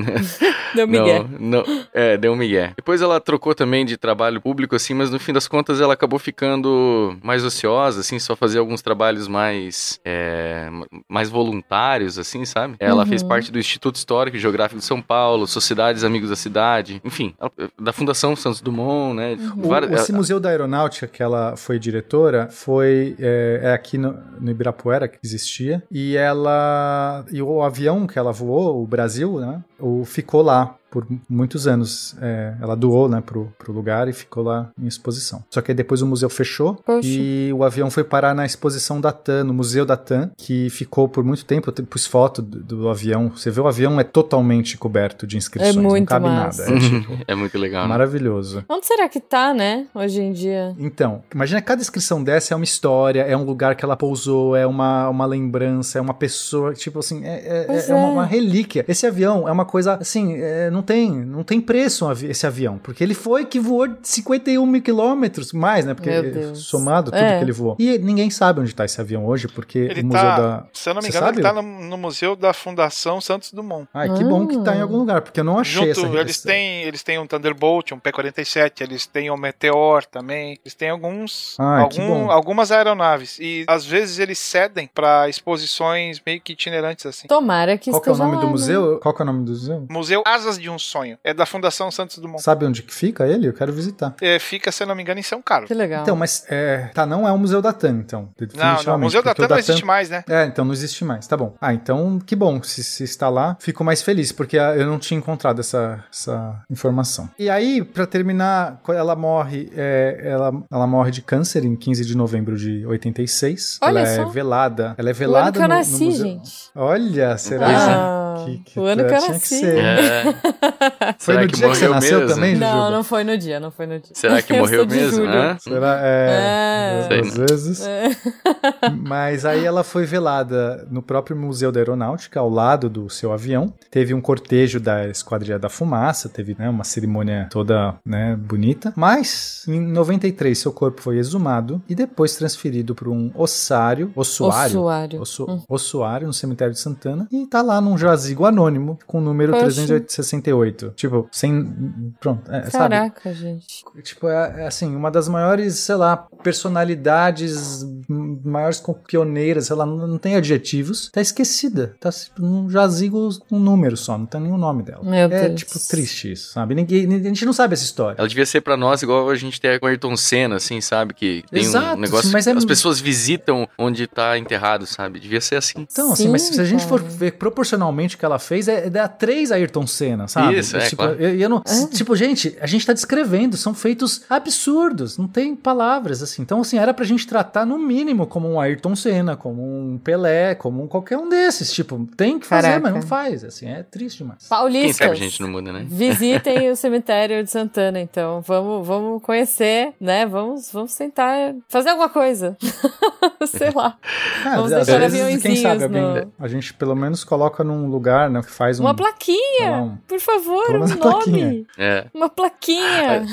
Deu migué.
Não, não, é, deu um migué. Depois ela trocou também de trabalho público, assim, mas no fim das contas ela acabou ficando mais ociosa, assim, só fazia alguns trabalhos mais, é, mais voluntários, assim, sabe? Ela
Uhum.
fez parte do Instituto Histórico e Geográfico de São Paulo, Sociedades Amigos da Cidade, enfim, da Fundação Santos Dumont, né?
O-
Várias-
esse Museu da Aeronáutica que ela foi diretora foi é, é aqui no, no Ibirapuera que existia e ela e o avião que ela voou, o Brasil, né, o ficou lá por muitos anos. É, ela doou, né, pro, pro lugar e ficou lá em exposição. Só que aí depois o museu fechou
Poxa.
e o avião foi parar na exposição da TAM, no Museu da TAM, que ficou por muito tempo. Eu pus foto do, do avião. Você vê o avião é totalmente coberto de inscrições,
É muito
não cabe
massa.
nada. É, tipo,
é muito legal, né?
maravilhoso.
Onde será que tá, né? Hoje em dia.
Então, imagina cada inscrição dessa é uma história, é um lugar que ela pousou, é uma, uma lembrança, é uma pessoa, tipo assim, é, é- é uma,
é.
uma relíquia. Esse avião é uma coisa, assim, é, não não tem, não tem preço esse avião, porque ele foi que voou 51 mil quilômetros, mais, né? Porque somado tudo
É.
que ele voou. E ninguém sabe onde tá esse avião hoje, porque
Ele
o museu
tá,
da...
se eu não me engano, ele tá
sabe?
no, no museu da Fundação Santos Dumont.
Ai, que bom que tá em
Ah.
algum lugar, porque eu não achei
Junto,
essa
eles têm, eles têm um Thunderbolt, um P-47, eles têm um Meteor também, eles têm alguns,
bom.
algumas aeronaves e às vezes eles cedem pra exposições meio que itinerantes assim.
Tomara que
Qual que é o nome
lá,
do
né?
museu? Qual que é o nome do museu?
Museu Asas de um Sonho, é da Fundação Santos Dumont.
Sabe onde que fica ele? Eu quero visitar.
É, fica, se eu não me engano, em São Carlos.
Que legal.
Então, mas é, tá, não é o Museu da TAM, então.
Não,
definitivamente,
não, o Museu da TAM não existe mais, né?
É, então não existe mais, tá bom. Ah, então que bom, se, se está lá, fico mais feliz, porque ah, eu não tinha encontrado essa, essa informação. E aí, pra terminar, ela morre, é, ela, ela morre de câncer em 15 de novembro de 86.
Olha
ela
só.
é velada. Ela é
o ano
velada
que eu
no, no
nasci,
museu.
gente.
Olha, será?
Ah,
que, que
o ano que eu nasci.
É.
Foi
Será
no
que
dia que você nasceu
mesmo?
também,
Não,
Jujuba?
não foi no dia, não foi no dia.
Será que
Eu
morreu mesmo? Hã?
Será? É,
É.
às vezes. Mas aí ela foi velada no próprio Museu da Aeronáutica, ao lado do seu avião. Teve um cortejo da Esquadrilha da Fumaça, teve né, uma cerimônia toda né, bonita. Mas, em 93, seu corpo foi exumado e depois transferido para um ossário, ossuário,
Ossuário.
Ossu-
Hum.
ossuário no cemitério de Santana e tá lá num jazigo anônimo com o número
Poxa.
368. Tipo, sem. Pronto, é, sabe?
Caraca, gente.
Tipo, é, é, assim, uma das maiores, sei lá, personalidades, maiores pioneiras, sei lá, não, não tem adjetivos. Tá esquecida. Tá tipo, num jazigo com um número só, não tem nenhum nome dela.
Meu
é,
Deus.
tipo, triste isso, sabe? Ninguém, ninguém- a gente não sabe essa história.
Ela devia ser pra nós igual a gente tem com Ayrton Senna, assim, sabe? Que tem
Exato,
um negócio.
mas é-
As pessoas visitam onde tá enterrado, sabe? Devia ser assim.
Então, assim,
Sim,
mas se a gente for ver proporcionalmente que ela fez, é, é dar três Ayrton Senna, sabe?
Isso, é,
tipo,
claro.
eu, eu não,
É.
tipo, gente, a gente tá descrevendo, são feitos absurdos, não tem palavras, assim. Então, assim, era pra gente tratar no mínimo como um Ayrton Senna, como um Pelé, como um qualquer um desses. Tipo, tem que fazer,
Caraca.
mas não faz, assim, é triste demais.
Paulistas.
Quem sabe a gente não muda, né?
Visitem o cemitério de Santana, então. Vamos, vamos conhecer, né? Vamos, vamos tentar fazer alguma coisa. Sei lá. Vamos
às
deixar
vezes, quem sabe
aviãozinhos
alguém, a gente pelo menos coloca num lugar, né, que faz um...
Uma plaquinha,
lá, um-
por favor, um
a plaquinha.
nome.
É,
Uma plaquinha.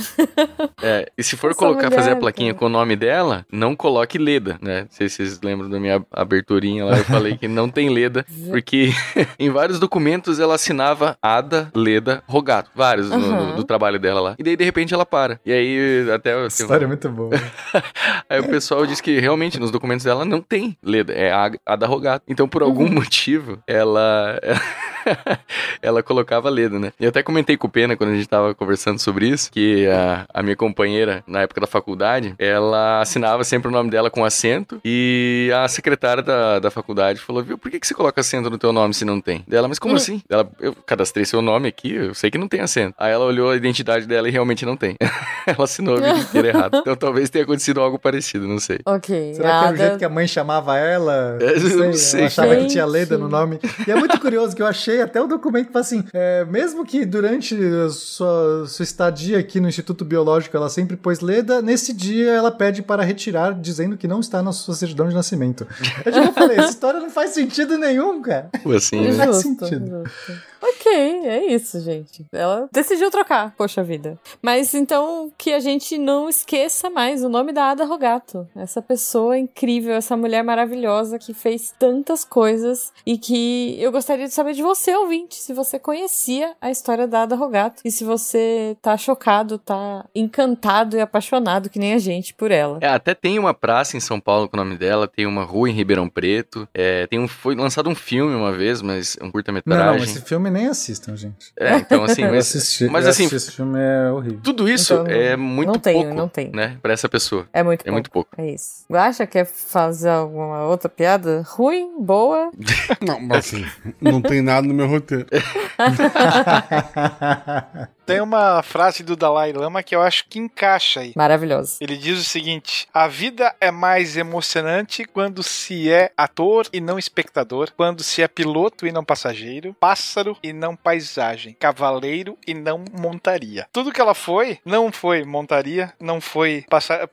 é. E se for
Essa
colocar,
mulher,
fazer a plaquinha
cara.
com o nome dela, não coloque Leda, né? Não sei se vocês lembram da minha aberturinha lá, eu falei que não tem Leda, porque em vários documentos ela assinava Ada Leda Rogato, vários no- no-
Aham.
do trabalho dela lá. E daí, de repente, ela para. E aí, até...
A história é muito boa.
Aí o pessoal diz que realmente nos documentos dela não tem Leda, é Ada Rogato. Então, por algum motivo, ela. ela colocava Leda, né? E eu até comentei com o Pena quando a gente tava conversando sobre isso, que a, a minha companheira, na época da faculdade, ela assinava sempre o nome dela com acento e a secretária da, da faculdade falou, viu, por que, que você coloca acento no teu nome se não tem? Dela, mas como assim? Ela, eu cadastrei seu nome aqui, eu sei que não tem acento. Aí ela olhou a identidade dela e realmente não tem. ela assinou vida inteira errado. Então talvez tenha acontecido algo parecido, não sei.
Ok.
Será que era o jeito que a mãe chamava ela?
É, eu não sei.
Ela achava que
Gente.
tinha Leda no nome. E é muito curioso que eu achei até o documento que fala assim: é, mesmo que durante a sua, sua estadia aqui no Instituto Biológico ela sempre pôs Leda, nesse dia ela pede para retirar, dizendo que não está na sua certidão de nascimento. Eu já falei, essa história não faz sentido nenhum, cara.
Assim, né?
faz
Justo,
sentido.
justo. Ok, é isso, gente. Ela decidiu trocar, poxa vida. Mas então que a gente não esqueça mais o nome da Ada Rogato. Essa pessoa incrível, essa mulher maravilhosa que fez tantas coisas e que eu gostaria de saber de você, ouvinte, se você conhecia a história da Ada Rogato e se você tá chocado, tá encantado e apaixonado que nem a gente por ela.
É, até tem uma praça em São Paulo com o nome dela, tem uma rua em Ribeirão Preto, é, tem um, foi lançado um filme uma vez, mas um
Não,
curta-metragem.
esse filme nem assistam, gente.
É, então assim,
Eu
mas,
assisti,
mas assim,
assisti, esse filme é horrível.
tudo isso
Então,
é muito
não tenho,
pouco,
não tenho.
né, pra essa pessoa.
É muito
É
pouco.
muito pouco.
É isso. Acha quer fazer alguma outra piada? Ruim? Boa?
Não, assim, não tem nada no meu roteiro.
Tem uma frase do Dalai Lama que eu acho que encaixa aí.
Maravilhoso.
Ele diz o seguinte: a vida é mais emocionante quando se é ator e não espectador, quando se é piloto e não passageiro, pássaro e não paisagem, cavaleiro e não montaria. Tudo que ela foi, não foi montaria, não foi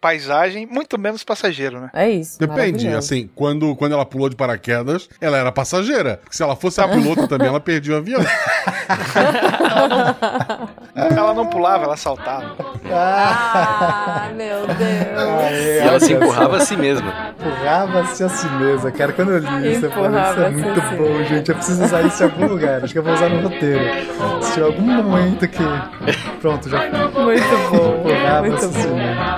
paisagem, muito menos passageiro, né?
É isso.
Depende, assim, quando, quando ela pulou de paraquedas, ela era passageira. Se ela fosse a piloto também, ela perdia o avião.
Ela não pulava, ela saltava.
Ah, meu Deus.
E ela se empurrava a si mesma.
Empurrava-se a si mesma, cara. Quando eu li isso, eu falei, isso é muito
si
bom, gente. Eu preciso usar isso em algum lugar. Acho que eu vou usar no roteiro. Se tiver algum momento que. Pronto, já
Muito bom.
Empurrava-se a si mesma.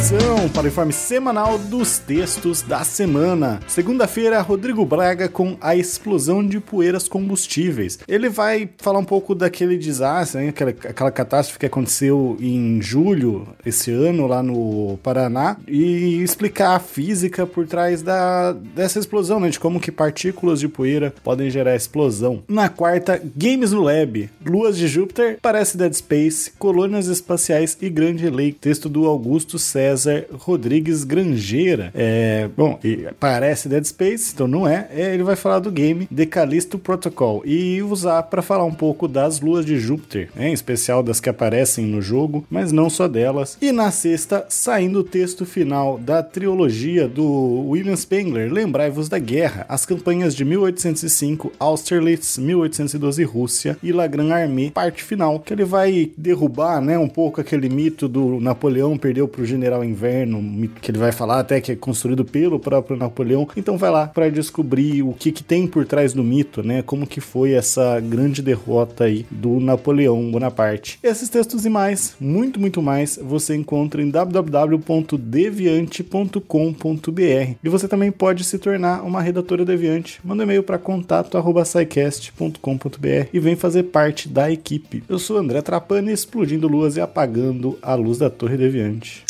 Atenção para o informe semanal dos textos da semana. Segunda-feira, Rodrigo Braga com a explosão de poeiras combustíveis. Ele vai falar um pouco daquele desastre, né? aquela, aquela catástrofe que aconteceu em julho esse ano lá no Paraná e explicar a física por trás da, dessa explosão, né? De como que partículas de poeira podem gerar explosão. Na quarta, Games no Lab, Luas de Júpiter, parece Dead Space, Colônias Espaciais e Grande Lake. Texto do Augusto César Rodrigues Grangeira. É, bom, parece Dead Space, então não é. É, Ele vai falar do game The Callisto Protocol e usar para falar um pouco das luas de Júpiter, né, em especial das que aparecem no jogo, mas não só delas. E na sexta, saindo o texto final da trilogia do William Spengler, Lembrai-vos da Guerra, as campanhas de 1805, Austerlitz, 1812 Rússia e La Grande Armée, parte final, que ele vai derrubar, né, um pouco aquele mito do Napoleão perdeu pro General Inverno, um mito que ele vai falar até que é construído pelo próprio Napoleão. Então vai lá para descobrir o que, que tem por trás do mito, né? Como que foi essa grande derrota aí do Napoleão Bonaparte. Esses textos e mais, muito, muito mais, você encontra em www.deviante.com.br. E você também pode se tornar uma redatora deviante. Manda um e-mail para contato@saicast.com.br e vem fazer parte da equipe. Eu sou André Trapani, explodindo luas e apagando a luz da Torre Deviante.